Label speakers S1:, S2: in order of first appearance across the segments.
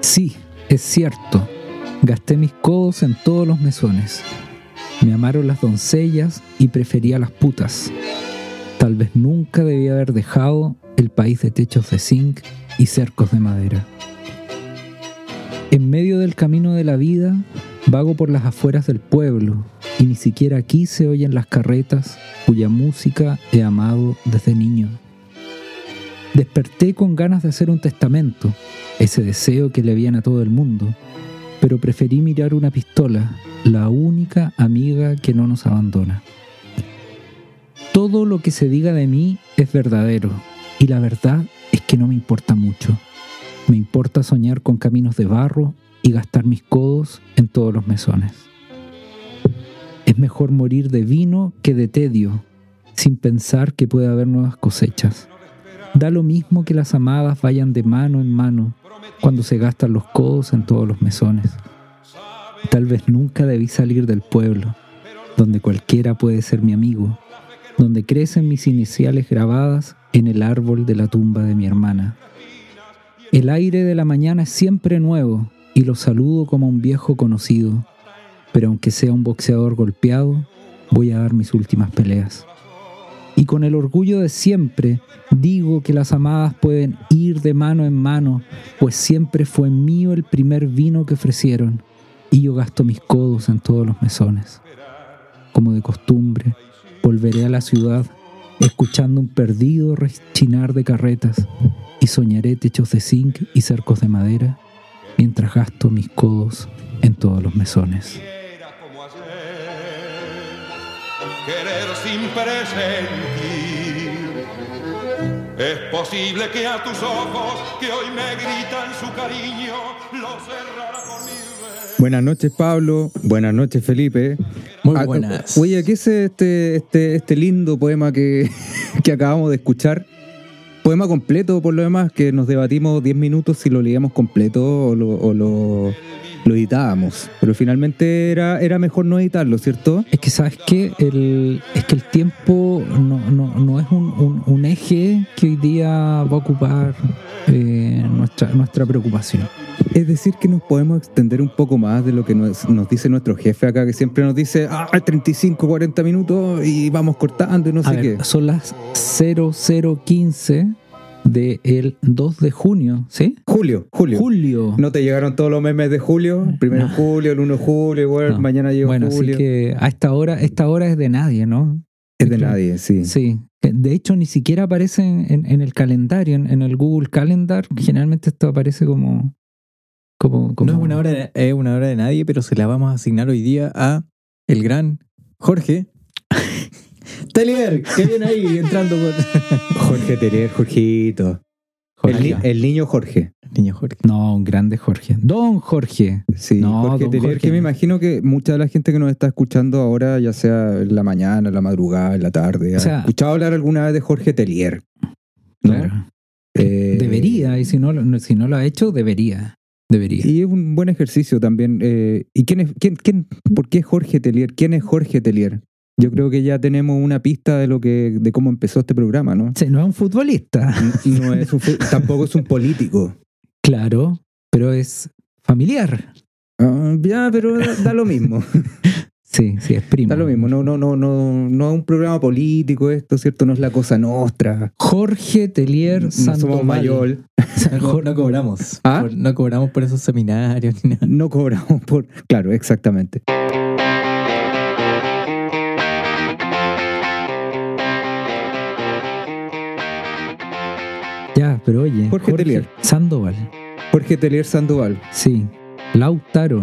S1: Sí, es cierto, gasté mis codos en todos los mesones. Me amaron las doncellas y prefería las putas. Tal vez nunca debía haber dejado el país de techos de zinc y cercos de madera. En medio del camino de la vida, vago por las afueras del pueblo y ni siquiera aquí se oyen las carretas cuya música he amado desde niño. Desperté con ganas de hacer un testamento, ese deseo que le habían a todo el mundo, pero preferí mirar una pistola, la única amiga que no nos abandona. Todo lo que se diga de mí es verdadero, y la verdad es que no me importa mucho. Me importa soñar con caminos de barro y gastar mis codos en todos los mesones. Es mejor morir de vino que de tedio, sin pensar que puede haber nuevas cosechas. Da lo mismo que las amadas vayan de mano en mano cuando se gastan los codos en todos los mesones. Tal vez nunca debí salir del pueblo, donde cualquiera puede ser mi amigo, donde crecen mis iniciales grabadas en el árbol de la tumba de mi hermana. El aire de la mañana es siempre nuevo y lo saludo como a un viejo conocido, pero aunque sea un boxeador golpeado, voy a dar mis últimas peleas. Y con el orgullo de siempre digo que las amadas pueden ir de mano en mano, pues siempre fue mío el primer vino que ofrecieron, y yo gasto mis codos en todos los mesones. Como de costumbre, volveré a la ciudad escuchando un perdido rechinar de carretas y soñaré techos de zinc y cercos de madera mientras gasto mis codos en todos los mesones.
S2: Querer sin presentir. Es posible que a tus ojos, que hoy me gritan su cariño, lo cerrara por veces.
S3: Buenas noches, Pablo. Buenas noches, Felipe.
S4: Muy
S3: Ah,
S4: buenas.
S3: Oye, ¿qué es este, este, este lindo poema que, que acabamos de escuchar? Poema completo, por lo demás, que nos debatimos 10 minutos si lo leíamos completo o lo, o lo, lo editábamos. Pero finalmente era, era mejor no editarlo, ¿cierto?
S1: Es que, ¿sabes qué? El, es que el tiempo no, no- no es un, un- un eje que hoy día va a ocupar eh, nuestra, nuestra preocupación.
S3: Es decir, que nos podemos extender un poco más de lo que nos, nos dice nuestro jefe acá, que siempre nos dice, ah, 35, 40 minutos y vamos cortando y no
S1: A
S3: sé
S1: ver,
S3: qué.
S1: son las 0015 del 2 de junio, ¿sí?
S3: Julio, Julio.
S1: Julio.
S3: ¿No te llegaron todos los memes de julio? Primero de
S1: No.
S3: julio, el 1 de julio, igual,
S1: No.
S3: mañana llega
S1: bueno,
S3: julio.
S1: así que a esta hora, esta hora es de nadie, ¿no?
S3: es de nadie, sí.
S1: Sí. De hecho, ni siquiera aparece en, en el calendario, en, en el Google Calendar. Generalmente esto aparece como. como, como
S4: No es una hora de, es una hora de nadie, pero se la vamos a asignar hoy día a el gran Jorge. Telier, que viene ahí entrando.
S3: Jorge Terier, Jorgito. El,
S1: Jorge.
S3: ni- el niño Jorge.
S4: Niño Jorge.
S1: No, un grande Jorge. Don Jorge.
S3: Sí,
S1: No,
S3: Jorge
S1: don
S3: Terier,
S1: Jorge.
S3: que me imagino que mucha de la gente que nos está escuchando ahora, ya sea en la mañana, en la madrugada, en la tarde,
S1: O sea-
S3: ha escuchado hablar alguna vez de Jorge Telier. ¿no?
S1: Claro.
S3: Eh,
S1: Debería, y si no, lo- si no lo ha hecho, debería. Debería.
S3: Y es un buen ejercicio también. eh, ¿Y quién es, quién, quién, por qué Jorge Telier? ¿Quién es Jorge Telier? Yo creo que ya tenemos una pista de lo que, de cómo empezó este programa, ¿no?
S1: Sí, no es un futbolista.
S3: No es un tampoco es un político.
S1: Claro, pero es familiar.
S3: Ah, ya, pero da, da lo mismo.
S1: Sí, sí, es primo.
S3: Da lo mismo. No, no, no, no, no es un programa político esto, ¿cierto? No es la cosa nostra.
S1: Jorge Telier
S3: No somos mayor.
S4: No, no cobramos.
S3: ¿Ah?
S4: Por- no cobramos por esos seminarios ni nada.
S3: No cobramos por. Claro, exactamente.
S1: Ya, pero oye.
S3: Jorge Telier.
S1: Sandoval.
S3: Jorge Telier Sandoval.
S1: Sí. Lautaro.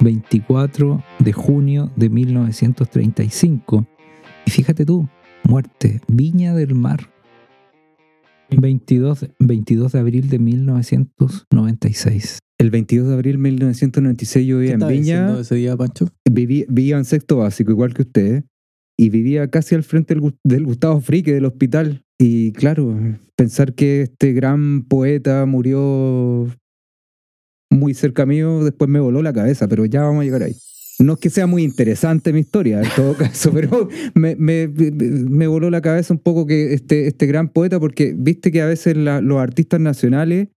S1: 24 de junio de 1935. Y fíjate tú, muerte, Viña del Mar. 22, 22 de abril de 1996.
S3: El 22 de abril de 1996 yo
S4: ¿Qué
S3: vivía en Viña.
S4: ese día, Pancho?
S3: Viví- vivía en sexto básico, igual que usted, y vivía casi al frente del Gustavo Frique, del hospital. Y claro, pensar que este gran poeta murió muy cerca mío, después me voló la cabeza, pero ya vamos a llegar ahí. No es que sea muy interesante mi historia, en todo caso, pero me, me- me voló la cabeza un poco que este, este gran poeta, porque viste que a veces la- los artistas nacionales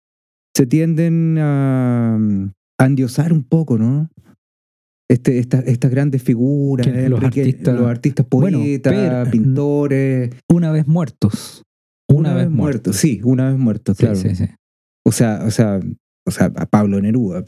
S3: se tienden a, a endiosar un poco, ¿no? Este, esta- estas grandes figuras,
S1: Que los artistas-
S3: los artistas poetas, pintores,
S1: Una vez muertos. Una, vez muertos.
S3: Sí, una vez muertos,
S1: Sí,
S3: claro.
S1: sí, sí.
S3: O sea, o sea, o sea, a Pablo Neruda.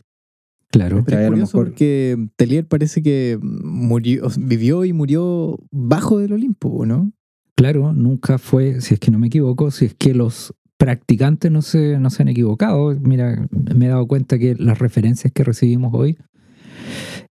S1: Claro.
S3: Pero
S4: es
S3: a lo
S4: curioso
S3: mejor-
S4: porque Telier parece que murió, vivió y murió bajo del Olimpo, ¿no?
S1: Claro, nunca fue, si es que no me equivoco, si es que los practicantes no se, no se han equivocado. Mira, me he dado cuenta que las referencias que recibimos hoy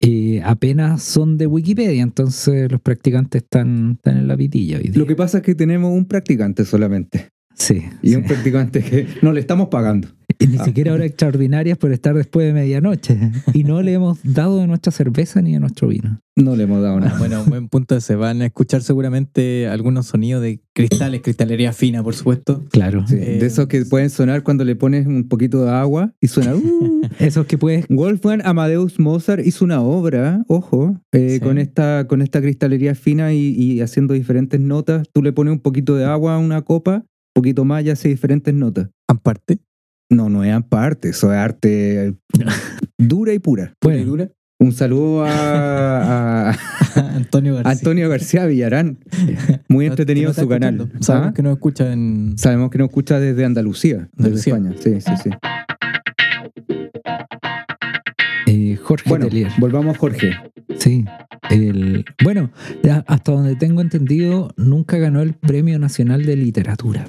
S1: eh, apenas son de Wikipedia, entonces los practicantes están, están en la pitilla hoy día.
S3: Lo que pasa es que tenemos un practicante solamente.
S1: Sí,
S3: Y
S1: sí.
S3: un practicante que no le estamos pagando.
S1: Y ni
S3: Ah.
S1: siquiera horas extraordinarias por estar después de medianoche. Y no le hemos dado de nuestra cerveza ni de nuestro vino.
S3: No le hemos dado
S4: Ah,
S3: nada.
S4: bueno, un buen punto. Se van a escuchar seguramente algunos sonidos de cristales, cristalería fina, por supuesto.
S1: Claro.
S3: Sí,
S4: Eh,
S3: de esos que pueden sonar cuando le pones un poquito de agua y suena. "Uh".
S1: Esos que puedes
S3: Wolfgang Amadeus Mozart hizo una obra, ojo, eh,
S4: Sí.
S3: con esta con esta cristalería fina y, y haciendo diferentes notas. Tú le pones un poquito de agua a una copa, un poquito más y hace diferentes notas.
S4: Aparte,
S3: No, no es arte, eso es arte dura y pura.
S4: pura y
S1: Bueno.
S4: dura.
S3: Un saludo a, a
S4: Antonio García.
S3: Antonio García Villarán. Muy entretenido
S4: no
S3: su canal.
S4: escuchando. Sabemos
S3: ¿Ah?
S4: que nos escucha en.
S3: Sabemos que nos escucha desde Andalucía, desde. España. Sí, sí, sí.
S1: eh, Jorge
S3: Bueno,
S1: Telier.
S3: volvamos a Jorge.
S1: Sí. El, bueno, ya hasta donde tengo entendido, nunca ganó el Premio Nacional de Literatura.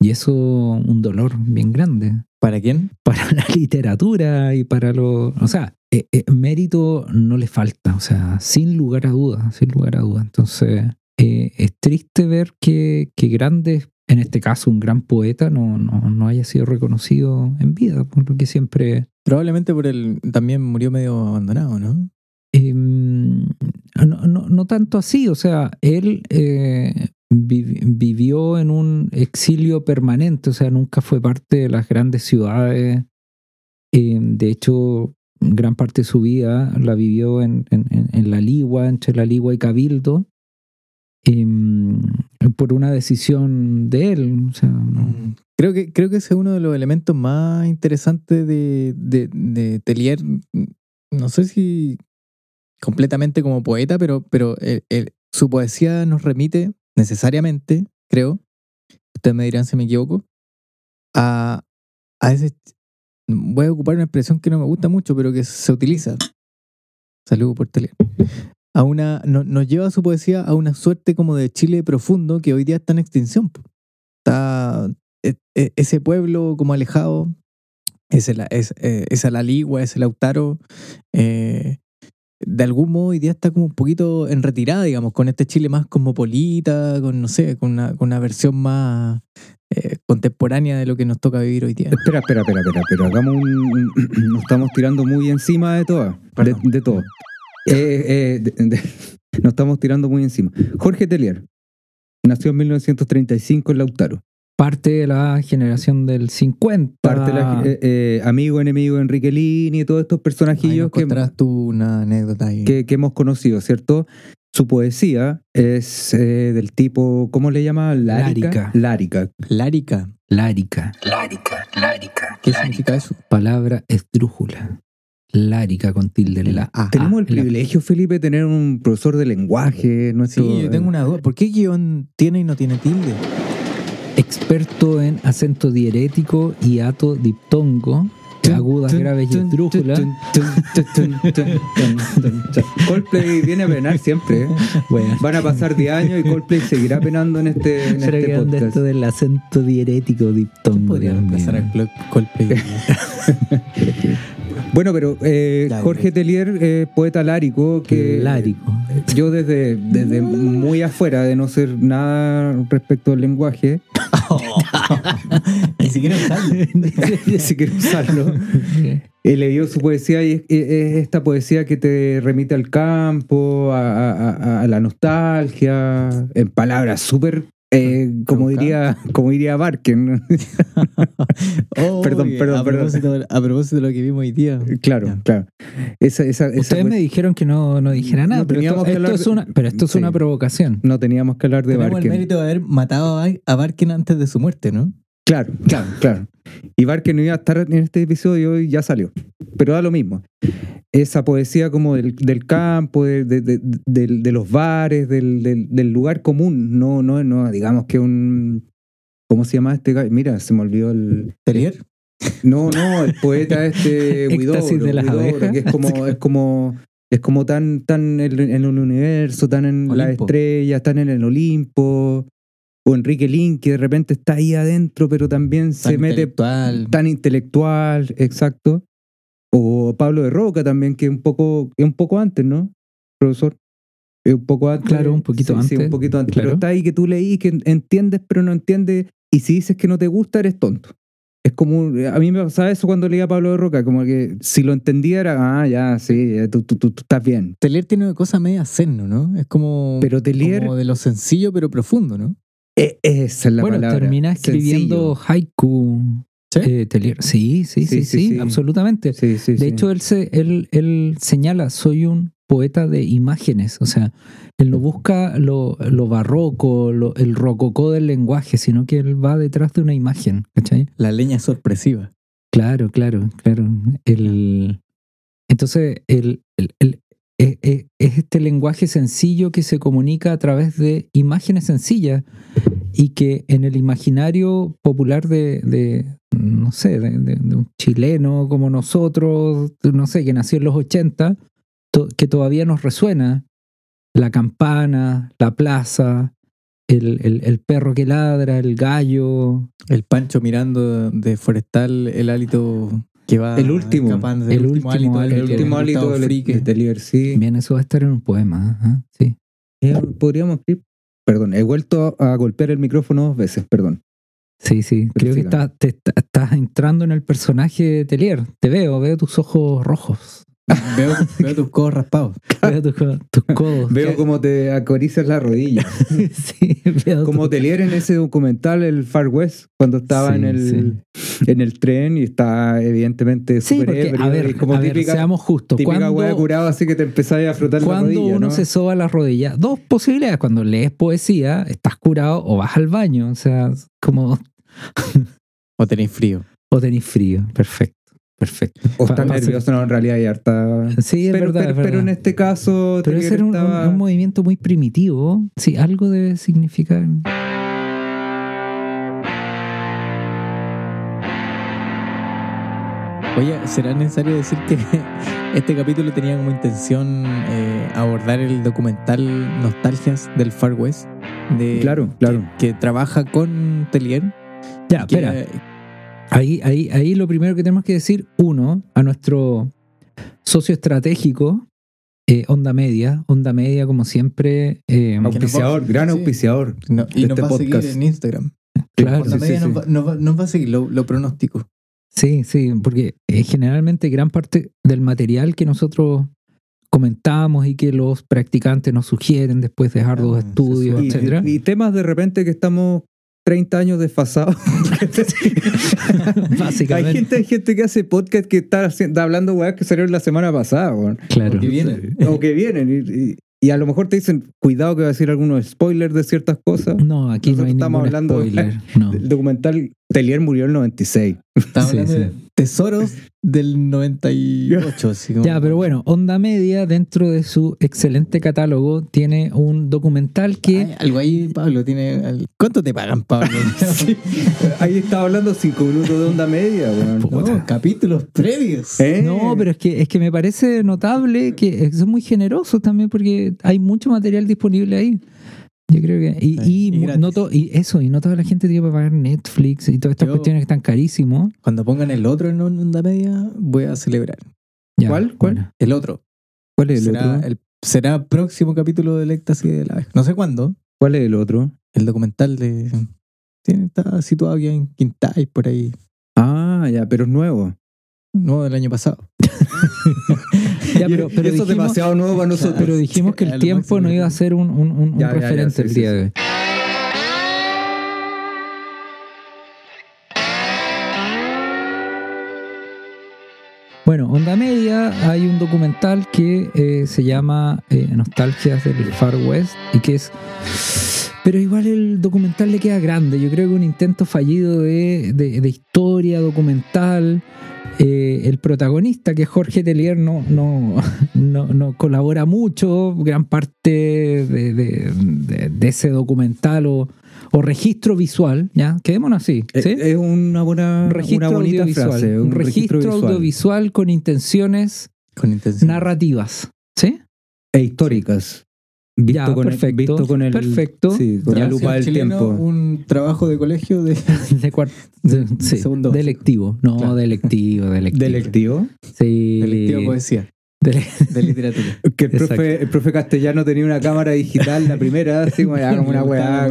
S1: Y eso un dolor bien grande
S4: ¿Para quién?
S1: para la literatura y para lo... O sea, eh, eh, mérito no le falta, o sea, sin lugar a dudas, sin lugar a dudas. Entonces, eh, es triste ver que, que grandes, en este caso un gran poeta, no, no, no haya sido reconocido en vida, porque siempre...
S4: Probablemente por el. También murió medio abandonado, ¿no?
S1: Eh, no, no, no tanto así, o sea, él vivió en un exilio permanente, o sea, nunca fue parte de las grandes ciudades. Eh, de hecho, gran parte de su vida la vivió en, en- la Ligua, entre la Ligua y Cabildo, eh, por una decisión de él.
S4: Mm. Creo que, creo que ese es uno de los elementos más interesantes de, de, de Telier. No sé si completamente como poeta, pero, pero su poesía nos remite necesariamente, creo, ustedes me dirán si me equivoco, a, a ese... Voy a ocupar una expresión que no me gusta mucho, pero que se utiliza. Saludos por Telier. A una, no- nos lleva su poesía a una suerte como de Chile profundo que hoy día está en extinción. Está e- e- ese pueblo como alejado, es, el, es, eh, es la Ligua, es Lautaro, eh, de algún modo hoy día está como un poquito en retirada, digamos, con este Chile más cosmopolita, con, no sé, con una, con una versión más eh, contemporánea de lo que nos toca vivir hoy día.
S3: Espera, espera, espera, espera, pero hagamos un, Nos estamos tirando muy encima de todo. De, todo. Eh, eh, de- de- nos estamos tirando muy encima. Jorge Telier nació en 1935 en Lautaro.
S1: Parte de la generación del 50.
S3: Parte de la, eh, eh, amigo, enemigo de Enrique Lini y todos estos personajillos
S4: nos
S3: que,
S4: tú una anécdota ahí.
S3: que, que hemos conocido, ¿cierto? Su poesía es eh, del tipo, ¿cómo le llama? Lárica. Lárica.
S4: Lárica.
S1: Lárica.
S4: ¿Qué significa eso?
S1: Palabra esdrújula. Lárica con tilde en la A.
S3: Tenemos
S1: Ah,
S3: el
S1: la-
S3: privilegio, Felipe, de tener un profesor de lenguaje. Nuestro,
S4: Sí, yo tengo una duda. ¿Por qué guion tiene y no tiene tilde?
S1: Experto en acento diérético, hiato, diptongo, agudas, graves y esdrújulas.
S3: Coldplay viene a penar siempre. ¿eh?
S1: Bueno,
S3: Van a pasar 10 años y Coldplay seguirá penando en este, en
S1: ¿será
S3: este
S1: que
S3: podcast.
S1: esto del acento diérético, diptongo?
S4: Podría
S1: Dios mío?
S4: empezar a Col- Coldplay.
S3: Bueno, pero eh. Jorge Telier, eh, poeta lárico, que
S1: Lárico.
S3: yo desde, desde muy afuera de no ser nada respecto al lenguaje,
S4: Ni siquiera sale.
S3: si quiero usarlo, he leído su poesía y es, es esta poesía que te remite al campo, a, a- a- a la nostalgia, en palabras súper Eh, como diría, como diría Barken.
S4: Oh,
S3: Perdón,
S4: oye,
S3: perdón,
S4: a
S3: perdón.
S4: Propósito, a propósito de lo que vimos hoy día.
S3: claro,
S4: Ya.
S3: claro. Esa, esa, esa
S1: Ustedes me dijeron que no, no dijera nada,
S3: No
S1: pero, esto,
S3: que
S1: esto es una, pero esto es
S3: Sí.
S1: una provocación.
S3: no teníamos que hablar de
S4: Tenemos el
S3: Barken.
S4: mérito de haber matado a, a Barken antes de su muerte, ¿no?
S3: Claro, claro, claro. Y Barken no iba a estar en este episodio y ya salió. Pero da lo mismo. Esa poesía como del, del campo, de, de- de- del- de los bares, del, del- del lugar común. No, no, no, digamos que un. ¿Cómo se llama este? Mira, se me olvidó el.
S4: Telier.
S3: No, no, el poeta este
S1: Éxtasis de las
S3: que es como, es como, es como tan, tan en, el universo, tan en las
S4: Olimpo.
S3: estrellas, tan en el Olimpo. O Enrique Lin, que de repente está ahí adentro, pero también se mete tan intelectual, exacto. O Pablo de Roca también, que es un poco, un poco antes, ¿no? Profesor. Es un poco antes.
S1: Claro, un poquito
S3: Sí, sí,
S1: antes,
S3: un poquito antes.
S1: claro.
S3: Pero está ahí que tú leí, que entiendes, pero no entiendes. Y si dices que no te gusta, eres tonto. Es como, a mí me pasaba eso cuando leía a Pablo de Roca, como que si lo entendía era, ah, ya, sí, tú, tú, tú estás bien.
S4: Telier tiene una cosa media zen, ¿no? Es como,
S3: Pero Telier,
S4: como de lo sencillo pero profundo, ¿no?
S3: Eh, esa es la
S1: bueno,
S3: palabra.
S1: termina escribiendo haiku.
S4: ¿Sí?
S1: eh. Sí, sí, sí,
S3: Sí,
S1: sí,
S3: sí, sí.
S1: absolutamente.
S3: Sí, sí,
S1: De
S3: sí.
S1: hecho, él, se, él, él señala, soy un poeta de imágenes. O sea, él no busca lo, lo barroco, lo- el rococó del lenguaje, sino que él va detrás de una imagen. ¿Cachai?
S4: La leña es sorpresiva.
S1: Claro, claro, claro. El, entonces, el, el- el- e- e- es este lenguaje sencillo que se comunica a través de imágenes sencillas y que en el imaginario popular de, no sé, de, un chileno como nosotros, no sé, que nació en los 80, to- que todavía nos resuena la campana, la plaza, el, el- el perro que ladra, el gallo,
S4: El Pancho mirando de forestal el hálito que va
S3: El último.
S4: escapando,
S1: El último hálito.
S3: el último hálito de, Telier, sí.
S1: Bien, eso va a estar en un poema. ajá, Sí.
S3: Eh, Podríamos escribir. Perdón, he vuelto a golpear el micrófono dos veces, perdón.
S1: Sí, sí. Creo que
S3: siga.
S1: está- te está- estás entrando en el personaje de Telier. Te veo, veo tus ojos rojos.
S4: Veo, veo tus codos raspados.
S1: Veo tus, tus codos.
S3: Veo cómo te acaricias la rodilla.
S1: sí, veo
S3: como
S1: tu-
S3: Telier en ese documental, el Far West, cuando estaba
S1: Sí,
S3: en, el, en el tren y está evidentemente
S1: Sí,
S3: súper
S1: porque,
S3: ebrio
S1: a ver,
S3: como
S1: a ver,
S3: típica,
S1: seamos justos.
S3: típica hueá
S1: Cuando,
S3: curado así que te empezáis a frotar la
S1: cuando
S3: rodilla,
S1: uno
S3: ¿no?
S1: se soba las rodillas, dos posibilidades. Cuando lees poesía, estás curado o vas al baño. O sea, como.
S4: O tenéis frío.
S1: O tenés frío. Perfecto. Perfecto.
S3: O
S1: pa-
S3: nervioso, no, en realidad hay harta...
S1: Sí, es
S3: pero,
S1: verdad,
S3: pero,
S1: es verdad.
S3: pero en este caso
S1: Pero ese era un,
S3: estaba...
S1: un- un movimiento muy primitivo. Sí, algo debe significar.
S4: Oye, ¿será necesario decir que este capítulo tenía como intención eh, abordar el documental Nostalgias del Far West? De,
S3: Claro, claro.
S4: Que, que trabaja con Telier.
S1: Ya,
S4: que-
S1: espera. Ahí, ahí, ahí lo primero que tenemos que decir, uno, a nuestro socio estratégico, eh, Onda Media. Onda Media, como siempre. eh,
S3: Auspiciador, gran
S4: Sí.
S3: auspiciador.
S4: no- y
S3: de
S4: nos
S3: este
S4: va a seguir
S3: podcast.
S4: en Instagram.
S1: claro.
S4: Onda
S3: sí,
S4: Media
S3: sí,
S4: nos,
S3: sí.
S4: va, nos va- nos va a seguir, lo, lo pronostico.
S1: Sí, sí, porque eh, generalmente gran parte del material que nosotros comentamos y que los practicantes nos sugieren después de arduos
S4: Ah,
S1: estudios.
S3: Y,
S1: etcétera.
S3: y temas de repente que estamos 30 años desfasados. hay,
S1: Básicamente.
S3: gente, hay gente que hace podcast que está, haciendo- hablando weas que salieron la semana pasada, weón.
S1: Claro.
S4: Que vienen.
S3: O que vienen. Y, y- y a lo mejor te dicen, cuidado que va a decir algunos spoilers de ciertas cosas.
S1: No, aquí no hay
S3: Nosotros estamos
S1: ningún
S3: hablando-
S1: spoiler. No.
S3: El documental Telier murió en el 96.
S4: Estamos
S1: Sí, sí.
S4: de tesoros del 98. así como-
S1: Ya, pero bueno, Onda Media, dentro de su excelente catálogo, tiene un documental que.
S4: Ay, algo ahí, Pablo, tiene. ¿Cuánto te pagan, Pablo?
S3: Ahí estaba hablando cinco minutos de onda media, weón.
S4: No, capítulos previos.
S3: ¿Eh?
S1: No, pero es que, es que me parece notable que son muy generosos también porque hay mucho material disponible ahí. Yo creo que. Y,
S4: Sí,
S1: y
S4: y
S1: no to- y eso, y no toda la gente tiene que pagar Netflix y todas estas
S4: Yo-
S1: cuestiones que están carísimos.
S4: Cuando pongan el otro en onda media, voy a celebrar.
S1: Ya,
S3: ¿Cuál? ¿Cuál?
S1: bueno.
S4: El otro.
S3: ¿Cuál es el
S4: será,
S3: otro?
S4: el, será próximo capítulo del éxtasis de la abeja. No sé cuándo.
S3: ¿Cuál es el otro?
S4: El documental de. Tiene, está situado aquí en Quintay, por ahí.
S3: Ah, ya, pero es nuevo.
S4: No, del año pasado.
S1: Pero,
S3: eso es demasiado nuevo para nosotros.
S1: Pero dijimos que el tiempo no iba a ser un, referente el día de hoy. Bueno, Onda Media hay un documental que eh, se llama eh, Nostalgias del Far West y que es... Pero igual el documental le queda grande. Yo creo que un intento fallido de historia documental eh, el protagonista, que es Jorge Telier, no, no, no, no colabora mucho. Gran parte de, de- de- de ese documental o, o registro visual, ¿ya? Quedémonos así.
S3: Eh,
S1: ¿sí?
S3: Es una buena,
S1: Un registro
S3: una bonita
S1: audiovisual,
S3: frase.
S1: un, registro, audiovisual con intenciones
S4: Con intención.
S1: narrativas, ¿sí?
S3: E históricas. Visto
S1: Ya,
S3: con
S1: perfecto,
S3: El, visto con el,
S1: perfecto.
S3: Sí, con
S1: Ya,
S3: la lupa del
S4: chileno,
S3: tiempo.
S4: Un trabajo de colegio de.
S1: De de- sí,
S4: Segundo.
S1: de lectivo, no,
S4: Claro.
S1: de lectivo, de lectivo.
S3: ¿De lectivo?
S1: Sí.
S4: de lectivo poesía.
S1: De-
S4: De literatura.
S3: Que el profe, el profe castellano tenía una cámara digital, la primera, así como, ya, como una weá.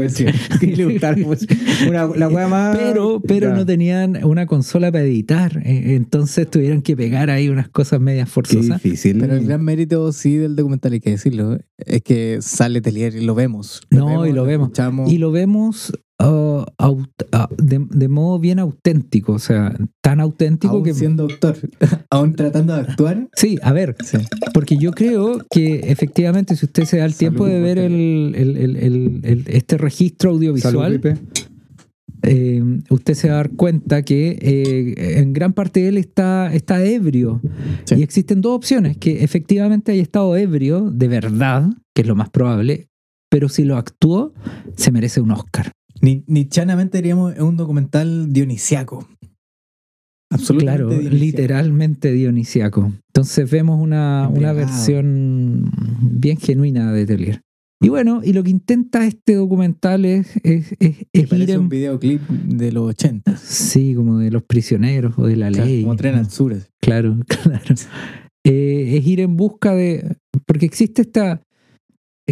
S4: la.
S3: Una, weá más.
S1: pero pero
S3: Ya.
S1: no tenían una consola para editar, eh, entonces tuvieron que pegar ahí unas cosas medias
S3: Qué
S1: forzosas.
S3: difícil.
S4: Pero el gran mérito, sí, del documental, hay que decirlo, es que sale Telier y lo vemos.
S1: No, y lo vemos.
S4: escuchamos.
S1: Y lo vemos uh, aut- de, de modo bien auténtico, o sea, tan auténtico
S4: aún
S1: que...
S4: siendo actor, aún tratando de actuar.
S1: Sí, a ver,
S4: Sí.
S1: Porque yo creo que efectivamente si usted se da el tiempo de ver el, el- el- el- el- este registro audiovisual, eh, usted se va a dar cuenta que eh, en gran parte de él está, está ebrio.
S4: Sí.
S1: Y existen dos opciones, que efectivamente haya estado ebrio de verdad, que es lo más probable, pero si lo actuó, se merece un Oscar.
S4: Ni, ni chanamente diríamos es un documental dionisiaco. Absolutamente.
S1: Claro,
S4: dionisiaco.
S1: literalmente dionisiaco. Entonces vemos una, una versión bien genuina de Telier. Y bueno, y lo que intenta este documental es, es, es- es ir
S4: parece
S1: en...
S4: un videoclip de los 80.
S1: Sí, como de los prisioneros o de la
S4: Claro,
S1: ley.
S4: como Tren al Sur.
S1: Claro, claro. Eh, es ir en busca de... Porque existe esta...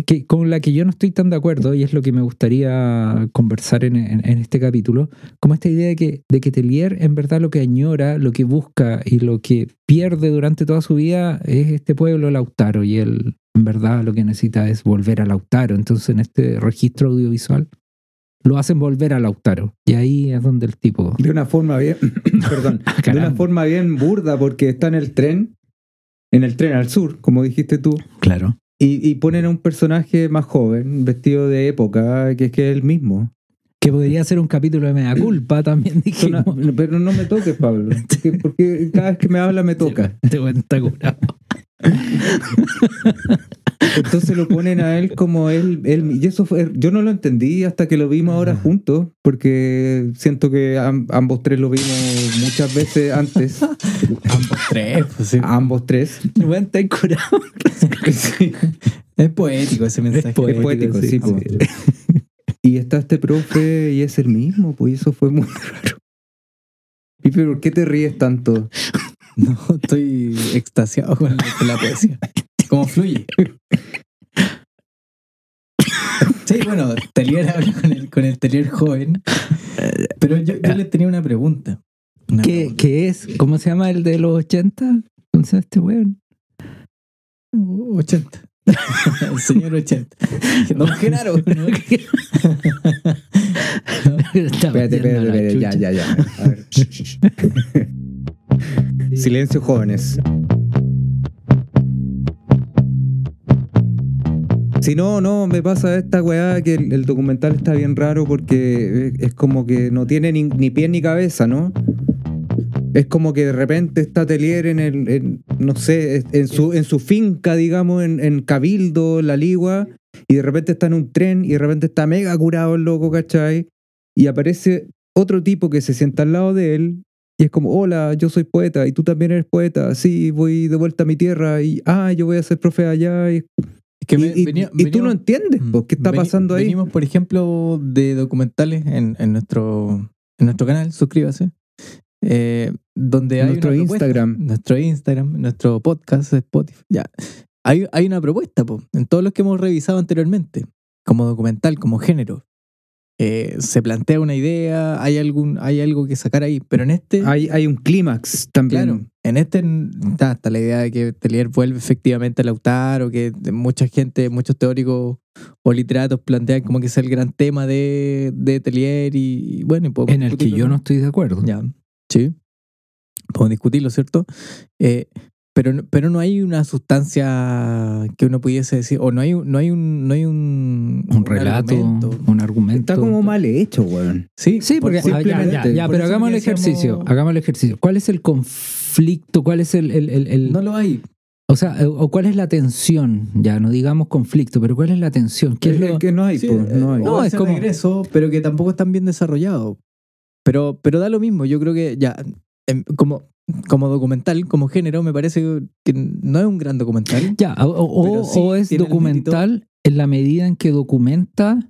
S1: Que, con la que yo no estoy tan de acuerdo, y es lo que me gustaría conversar en, en- en este capítulo, como esta idea de que, de que Telier en verdad lo que añora, lo que busca y lo que pierde durante toda su vida es este pueblo Lautaro, y él en verdad lo que necesita es volver a Lautaro. Entonces en este registro audiovisual lo hacen volver a Lautaro, y ahí es donde el tipo...
S3: De una forma bien. perdón. de una forma bien burda, porque está en el tren. En el tren al sur, como dijiste tú.
S1: Claro.
S3: Y, y ponen a un personaje más joven, vestido de época, que es que es el mismo.
S1: Que podría ser un capítulo de Mea Culpa también, dijimos.
S3: pero no me toques, Pablo. Porque, porque cada vez que me habla me toca.
S1: Te cuenta curado.
S3: Entonces lo ponen a él como él, él. Y eso fue. Yo no lo entendí hasta que lo vimos ahora juntos, porque siento que am- ambos tres lo vimos muchas veces antes.
S4: Ambos tres. pues, sí.
S3: ambos tres.
S1: Bueno, está curado.
S3: Sí.
S4: Es poético ese mensaje.
S3: Es poético, sí, po. Y está este profe y es el mismo, pues y eso fue muy raro. ¿Y pero por qué te ríes tanto?
S4: No, estoy extasiado con la, con la poesía. ¿Cómo fluye? Sí, bueno, Telier habla con el, con el Telier joven. Pero yo, yo le tenía una pregunta. Una
S1: ¿Qué,
S4: pregunta.
S1: qué es? ¿Cómo se llama el de los 80? ¿Cómo se llama este weón?
S4: 80. El señor 80. Don Genaro. ¿no?
S1: Espérate,
S3: Espérate, espérate, espérate, ya, ya, ya. A ver. Silencio, jóvenes. Si no, no, me pasa esta weá que el, documental está bien raro porque es, es como que no tiene ni, ni pie ni cabeza, ¿no? Es como que de repente está Telier en el, en, no sé, en su, finca, digamos, en, en Cabildo, La Ligua, y de repente está en un tren y de repente está mega curado el loco, ¿cachai? Y aparece otro tipo que se sienta al lado de él y es como, hola, yo soy poeta y tú también eres poeta, sí, voy de vuelta a mi tierra y, ah, yo voy a ser profe allá y, Y-
S4: me-
S3: y-
S4: venía-
S3: y tú no entiendes, pues, ¿qué está
S4: Veni-
S3: pasando ahí?
S4: Venimos, por ejemplo, de documentales en, en nuestro, en nuestro canal, suscríbase. eh, donde hay
S3: Nuestro. Instagram.
S4: Nuestro Instagram, nuestro podcast, Spotify. Ya. Hay, hay una propuesta, po, en todos los que hemos revisado anteriormente, como documental, como género. Eh, se plantea una idea, hay algún, hay algo que sacar ahí. Pero en este.
S3: Hay, hay un clímax también.
S4: Claro, en este está, está la idea de que Telier vuelve efectivamente a Lautaro, que mucha gente, muchos teóricos o literatos plantean como que es el gran tema de, de Telier y, y bueno, y
S1: En el que yo no estoy de acuerdo.
S4: Ya, sí. podemos discutirlo, ¿cierto? Eh, pero, no- pero no hay una sustancia que uno pudiese decir, o no hay, un- no hay un, no hay un,
S1: Un relato,
S4: argumento.
S1: un argumento.
S3: Está como mal hecho, weón.
S4: Sí,
S1: Sí, porque
S3: Por-
S1: ah, ya, ya,
S3: simplemente.
S1: ya,
S4: Por
S1: pero hagamos el
S4: decíamos-
S1: ejercicio, hagamos el ejercicio. ¿Cuál es el conflicto? ¿Cuál es el, el- el- el-
S4: no lo hay.
S1: o sea, eh, o cuál es la tensión? Ya, no digamos conflicto, pero ¿cuál es la tensión? ¿Qué es
S3: Es
S1: lo-
S3: que no hay,
S4: Sí,
S3: po, no hay.
S4: eh,
S1: No,
S4: o
S1: es como-
S4: regreso, pero que tampoco están bien desarrollados. Pero, pero da lo mismo. Yo creo que ya, em, como, como documental, como género, me parece que no es un gran documental.
S1: Ya, o, o-
S4: Pero sí
S1: o es documental en la medida en que documenta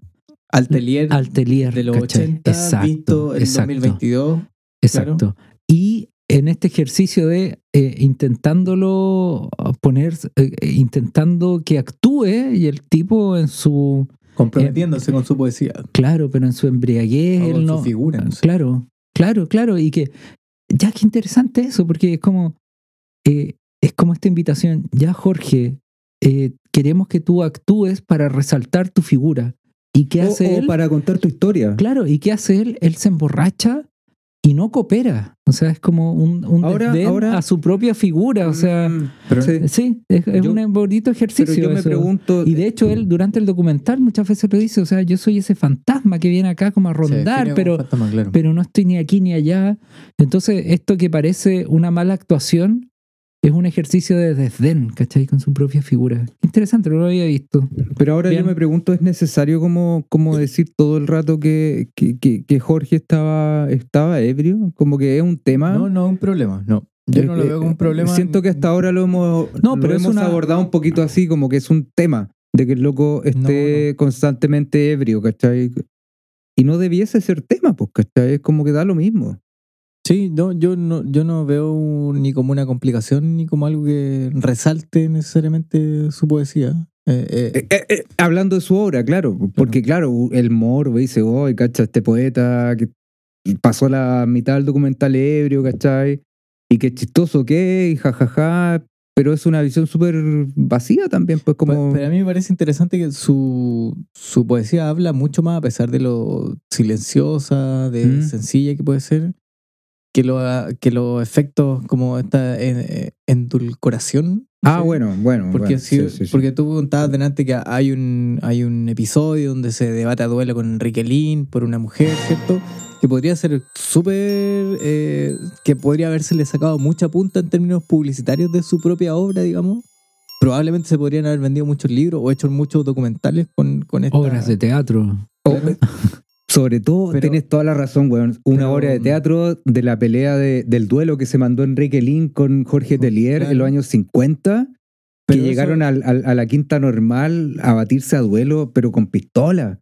S4: Altelier
S1: Altelier
S4: de los
S1: ¿cachai?
S4: 80,
S1: Exacto,
S4: visto en
S1: exacto,
S4: 2022.
S1: Exacto. Y en este ejercicio de eh, intentándolo poner, eh, intentando que actúe y el tipo en su,
S4: comprometiéndose con su poesía,
S1: claro, pero en su embriaguez,
S4: o
S1: él
S4: con
S1: no,
S4: su figura. no sé.
S1: Claro, claro, claro. Y que, ya qué interesante eso, porque es como, eh, es como esta invitación, ya Jorge, eh, queremos que tú actúes para resaltar tu figura. ¿Y qué
S3: O-
S1: hace
S3: o
S1: él?
S3: para contar tu historia.
S1: Claro, ¿y qué hace él? Él se emborracha y no coopera. O sea, es como un, un
S3: Ahora-
S1: desdén
S3: ahora-
S1: a su propia figura. O sea,
S3: Mm,
S4: Pero-
S3: sí.
S1: sí, es, es
S3: Yo-
S1: un bonito ejercicio.
S3: Pero yo me
S1: eso.
S3: pregunto,
S1: Y de hecho, él durante el documental muchas veces lo dice, o sea, yo soy ese fantasma que viene acá como a rondar, pero,
S4: fantasma, claro.
S1: pero no estoy ni aquí ni allá. Entonces, esto que parece una mala actuación es un ejercicio de desdén, ¿cachai? Con su propia figura. Interesante, no lo había visto.
S3: Pero ahora
S1: Bien.
S3: yo me pregunto, ¿es necesario como, como decir todo el rato que, que, que- que Jorge estaba, estaba ebrio? Como que es un tema.
S4: no, no es un problema. No. Yo no lo
S3: Eh,
S4: veo como un problema.
S3: Siento que hasta ahora lo hemos,
S1: No,
S3: lo
S1: pero
S3: hemos
S1: una-
S3: abordado un poquito así, como que es un tema de que el loco esté constantemente ebrio, ¿cachai? Y no debiese ser tema, pues, ¿cachai? Es como que da lo mismo.
S4: Sí, no, yo no, yo no veo ni como una complicación ni como algo que resalte necesariamente su poesía. Eh, eh,
S3: Eh, hablando de su obra, claro, porque claro, el morbo dice, oh, cacha, este poeta que pasó la mitad del documental ebrio, ¿cachai? Y qué chistoso que, y jajaja, pero es una visión súper vacía también, pues como...
S4: Pe- Pero a mí me parece interesante que su, su poesía habla mucho más, a pesar de lo silenciosa, de
S3: Mm.
S4: sencilla que puede ser, que, lo, que los efectos como esta eh, endulcoración.
S3: ah,
S4: ¿sí?
S3: bueno, bueno.
S4: Porque,
S3: bueno,
S4: si-
S3: sí,
S4: porque tú contabas delante que hay un, hay un episodio donde se debate a duelo con Enrique Lin por una mujer, ¿cierto? Que podría ser súper. eh, que podría habérsele sacado mucha punta en términos publicitarios de su propia obra, digamos. Probablemente se podrían haber vendido muchos libros o hecho muchos documentales con, con esta.
S1: Obras de teatro.
S3: Sobre todo,
S4: Pero-
S3: tienes toda la razón, weón. Una
S4: pero-
S3: obra de teatro de la pelea de- del duelo que se mandó Enrique Lin con Jorge Tellier
S4: Claro.
S3: en los años 50, que
S4: eso-
S3: llegaron al- al- a la quinta normal a batirse a duelo, pero con pistola.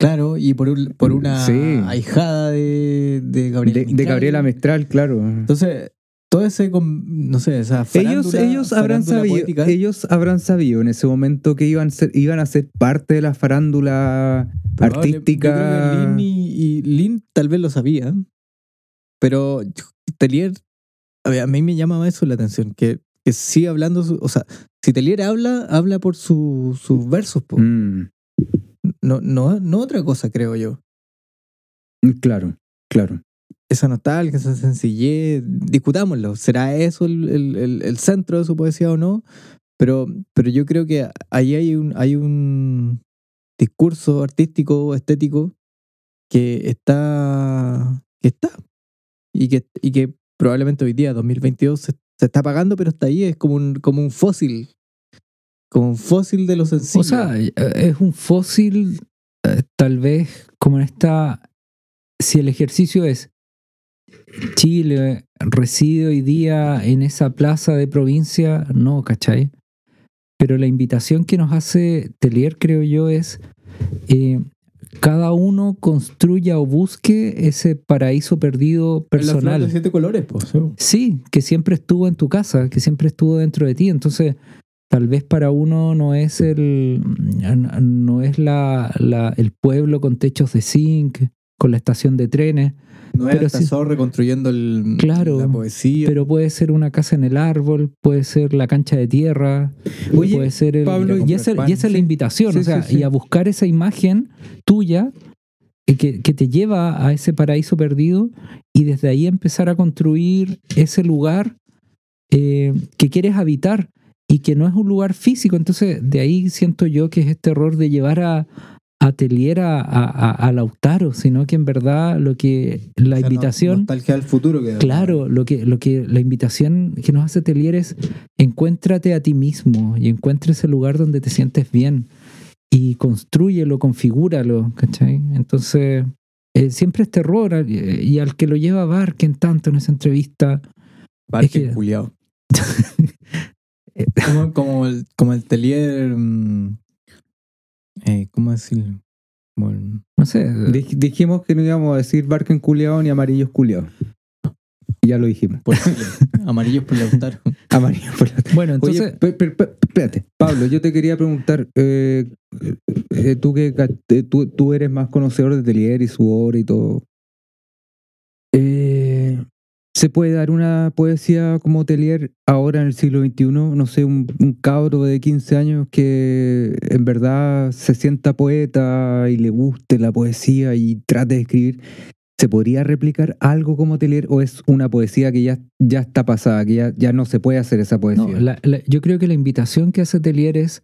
S4: Claro, y por, un- por una
S3: Sí.
S4: ahijada de, de Gabriela
S3: De, de. Gabriela Mistral, claro.
S4: Entonces, todo ese. No sé, esa.
S3: Ellos, ellos, habrán sabido,
S4: poética.
S3: ellos habrán sabido en ese momento que iban, a ser, iban a ser parte de la farándula
S4: Probable-
S3: artística.
S4: Lin y, y Lin tal vez lo sabía, pero Telier, a, ver, a mí me llama eso la atención, que, que sigue hablando, su- o sea, si Telier habla, habla por su- sus versos, po.
S3: Mm,
S4: no, no, no otra cosa, creo yo.
S3: claro, claro.
S4: Esa nostalgia, esa sencillez, discutámoslo, ¿será eso el, el- el- centro de su poesía o no? Pero, pero yo creo que ahí hay un, hay un discurso artístico, estético, que está, que está. Y que, y que probablemente hoy día, 2022, se, está apagando, pero está ahí, es como un, como un fósil. Como un fósil de lo sencillo.
S1: O sea, eh, es un fósil, eh, tal vez como en esta. Si el ejercicio es Chile reside hoy día en esa plaza de provincia, no, ¿cachai? Pero la invitación que nos hace Telier, creo yo, es eh, cada uno construya o busque ese paraíso perdido
S4: Es la
S1: personal.
S4: de siete colores, pues. sí.
S1: Sí, que siempre estuvo en tu casa, que siempre estuvo dentro de ti. Entonces, tal vez para uno no es el no es la, la- el pueblo con techos de zinc, con la estación de trenes,
S4: No es
S1: Pero
S4: hasta
S1: sí.
S4: Reconstruyendo el,
S1: Claro,
S4: la poesía.
S1: pero puede ser una casa en el árbol, puede ser la cancha de tierra,
S3: Oye,
S1: puede ser el,
S3: Pablo,
S1: y, esa, y esa es la invitación,
S3: Sí,
S1: o sea, y a buscar esa imagen tuya que, que te lleva a ese paraíso perdido y desde ahí empezar a construir ese lugar eh, que quieres habitar y que no es un lugar físico. Entonces, de ahí siento yo que es este error de llevar a Atelier a, a, a- a Lautaro, sino que en verdad lo que la
S4: O sea, no-
S1: invitación...
S4: nostalgia al futuro. Que
S1: Claro, lo que, lo que la invitación que nos hace Telier es encuéntrate a ti mismo y encuentra ese lugar donde te sientes bien y construyelo, configúralo, ¿cachai? Entonces, eh, siempre este error eh, y al que lo lleva Barken tanto en esa entrevista,
S4: Parque
S1: Es que-
S4: culiao. como, como el, como el Telier. mm, eh, ¿Cómo decirlo?
S1: No sé,
S3: Dij- dijimos que no íbamos a decir Barken culiao ni amarillos culiados. Ya lo dijimos.
S4: por. Amarillos por Lautaro.
S3: Amarillo por la-
S1: bueno, entonces,
S3: Oye, espérate, Pablo, yo te quería preguntar, eh, eh, tú que eh, tú, tú eres más conocedor de Telier y su obra y todo, eh, ¿se puede dar una poesía como Telier ahora en el siglo XXI? No sé, un, un cabro de 15 años que en verdad se sienta poeta y le guste la poesía y trate de escribir. ¿Se podría replicar algo como Telier o es una poesía que ya, ya está pasada, que ya, ya no se puede hacer esa poesía?
S1: no, la- la- yo creo que la invitación que hace Telier es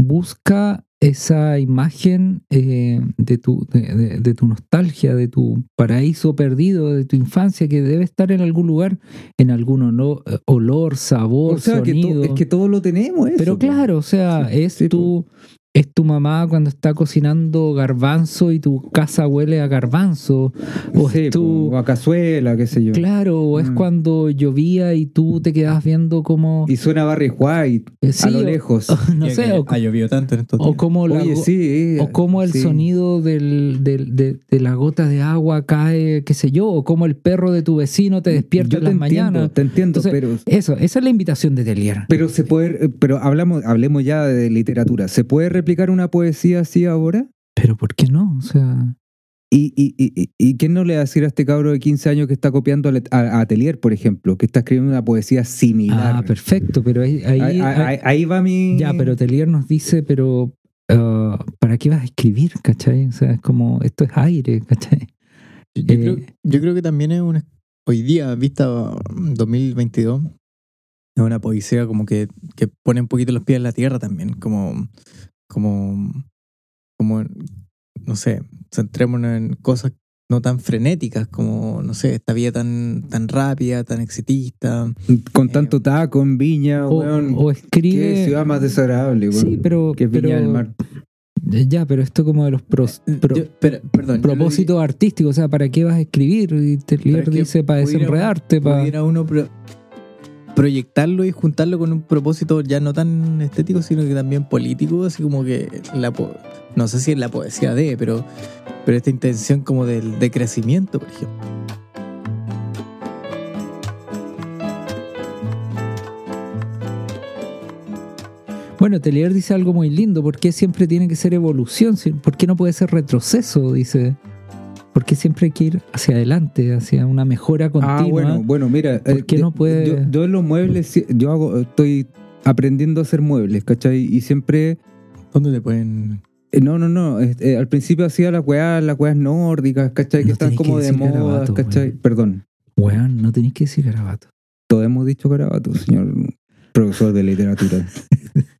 S1: busca esa imagen eh, de, tu, de, de- de tu nostalgia, de tu paraíso perdido, de tu infancia, que debe estar en algún lugar, en algún eh, olor, sabor,
S3: O sea, que to-
S1: sonido.
S3: es que todo lo tenemos, eso,
S1: Pero claro, o sea,
S3: Sí,
S1: es
S3: sí,
S1: tu es tu mamá cuando está cocinando garbanzo y tu casa huele a garbanzo o
S3: Sí,
S1: es tu
S3: o a cazuela, qué sé yo.
S1: claro, o es
S3: Mm.
S1: cuando llovía y tú te quedabas viendo como
S3: Y suena Barry White
S1: eh, sí,
S3: a lo
S1: o-
S3: lejos.
S1: no sé, o,
S4: ha llovido tanto en estos
S1: o
S4: días.
S1: como la
S3: Oye,
S1: go-
S3: sí.
S1: o como el
S3: sí.
S1: sonido del, del- de, de la gota de agua cae, qué sé yo, o como el perro de tu vecino te despierta
S3: Yo
S1: en
S3: te
S1: las
S3: entiendo,
S1: mañanas.
S3: te entiendo,
S1: Entonces,
S3: pero
S1: Eso, esa es la invitación de Telier.
S3: pero se puede, pero hablamos, hablemos ya de literatura. ¿Se puede replicar una poesía así ahora?
S1: Pero ¿por qué no? O sea,
S3: ¿Y, y, y, y- quién no le va a decir a este cabro de 15 años que está copiando a, Atelier, por ejemplo, que está escribiendo una poesía similar?
S1: ah, perfecto, pero ahí, ahí-
S3: Ahí, ahí- va mi.
S1: Ya, pero Telier nos dice, pero ah, ¿para qué vas a escribir, cachai? O sea, es como, esto es aire, cachai?
S4: Yo,
S1: Eh,
S4: creo, yo creo que también es una. Hoy día, vista mm, 2022, es una poesía como que, que pone un poquito los pies en la tierra también. Como. Como. Como. No sé, centrémonos en cosas no tan frenéticas como, no sé, esta vida tan, tan rápida, tan exitista.
S3: Con tanto taco en Viña,
S1: O,
S3: weón.
S1: o
S3: Qué
S1: escribe...
S3: ciudad más desagradable, weón.
S1: Sí, pero...
S3: Que Viña
S1: pero-
S3: del Mar.
S1: Ya, pero esto como de los pros- pro-
S4: Yo- pero- perdón,
S1: propósitos artísticos, o sea, ¿para qué vas a escribir? Y
S4: que
S1: dice, para
S4: pudiera-
S1: desenredarte, para...
S4: pudiera uno pro- proyectarlo y juntarlo con un propósito ya no tan estético, sino que también político, así como que la po- no sé si es la poesía de, pero, pero esta intención como del de crecimiento, por ejemplo.
S1: Bueno, Telier dice algo muy lindo, ¿por qué siempre tiene que ser evolución? ¿Por qué no puede ser retroceso? Dice, ¿por qué siempre hay que ir hacia adelante, hacia una mejora continua?
S3: Ah, bueno, bueno, mira.
S1: ¿Por
S3: eh,
S1: qué
S3: yo-
S1: no puede-
S3: Yo, yo en los muebles, yo hago, estoy aprendiendo a hacer muebles, ¿cachai? Y siempre.
S4: ¿Dónde te pueden...?
S3: eh, No, no, no. este, al principio hacía las weas, las weas nórdicas, ¿cachai? que están como
S1: que
S3: de
S1: decir
S3: moda,
S1: garabato,
S3: ¿cachai?
S1: weón.
S3: Perdón.
S1: Weón, no tenéis que decir garabato.
S3: Todos hemos dicho garabato, señor profesor de literatura.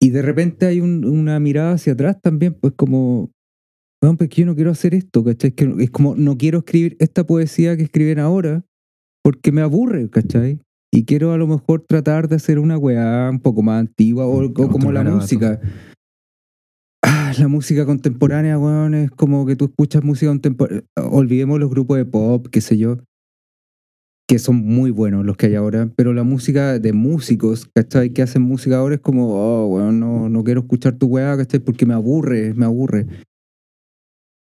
S3: y de repente hay un- una mirada hacia atrás también, pues como, bueno, pues que yo no quiero hacer esto, ¿cachai? Es como, no quiero escribir esta poesía que escriben ahora porque me aburre, ¿cachai? Y quiero a lo mejor tratar de hacer una weá un poco más antigua o, o
S1: Otro
S3: como la música. Ah, la música contemporánea, weón, es como que tú escuchas música contemporánea. Olvidemos los grupos de pop, qué sé yo, que son muy buenos los que hay ahora, pero la música de músicos, ¿cachai? Que hacen música ahora es como, oh, weón, no, no quiero escuchar tu weá, ¿cachai? Porque me aburre, me aburre.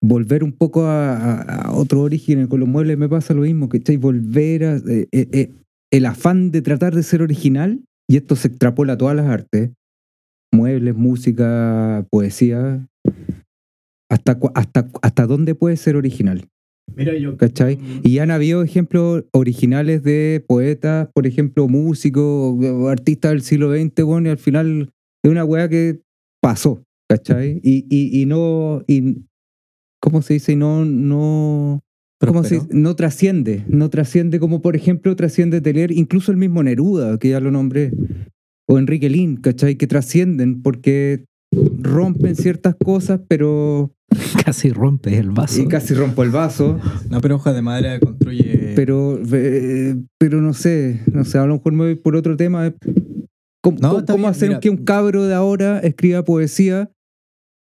S3: Volver un poco a, a- a otro origen, con los muebles me pasa lo mismo, ¿cachai? Volver a... eh, eh, eh, el afán de tratar de ser original, y esto se extrapola a todas las artes, muebles, música, poesía, hasta, hasta, hasta dónde puede ser original.
S4: Mira, yo...
S3: ¿Cachai? Y han habido ejemplos originales de poetas, por ejemplo, músicos, artistas del siglo XX, bueno, y al final es una weá que pasó, ¿cachai? Y, y, y no, y, ¿cómo se dice? No, no, ¿cómo se dice? no trasciende, no trasciende como por ejemplo trasciende Telier, incluso el mismo Neruda, que ya lo nombré, o Enrique Lin, ¿cachai? Que trascienden porque rompen ciertas cosas, pero
S1: Casi rompes el vaso.
S3: y casi rompo el vaso,
S4: No, pero hoja de madera construye.
S3: pero eh, pero no sé, no sé, a lo mejor me voy por otro tema. ¿Cómo,
S4: No,
S3: cómo- cómo hacer
S4: mira.
S3: que un cabro de ahora escriba poesía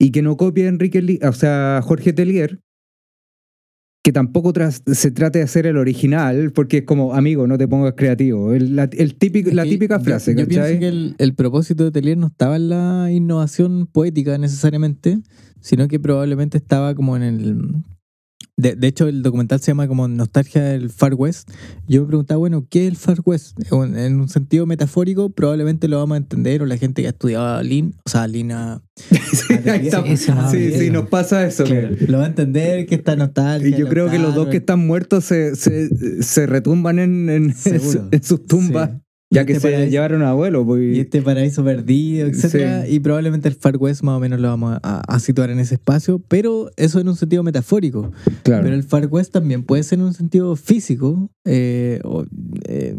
S3: y que no copie a Enrique o sea, a Jorge Telier? Que tampoco se trate de hacer el original, porque es como, amigo, no te pongas creativo. El- la, el típico,
S4: Es
S3: la típica
S4: yo-
S3: frase,
S4: Yo, pienso
S3: ¿cachai?
S4: que el, el propósito de Telier no estaba en la innovación poética necesariamente, sino que probablemente estaba como en el. De, de hecho, el documental se llama como Nostalgia del Far West. Yo me preguntaba, bueno, ¿qué es el Far West? En en un sentido metafórico, probablemente lo vamos a entender, o la gente que ha estudiado Lean, o sea, a-
S3: está.
S1: Sí,
S3: Sí, nos pasa eso.
S4: lo va a entender que está nostalgia.
S3: Y yo creo que los dos que están muertos se, se, se retumban en, en, sus tumbas,
S4: Sí.
S3: Ya que se
S4: paraíso-
S3: llevaron a abuelo. Pues,
S4: y este paraíso perdido,
S3: Sí.
S4: y probablemente el Far West más o menos lo vamos a, a situar en ese espacio, pero eso en un sentido metafórico.
S3: claro.
S4: Pero el Far West también puede ser en un sentido físico eh, o, eh,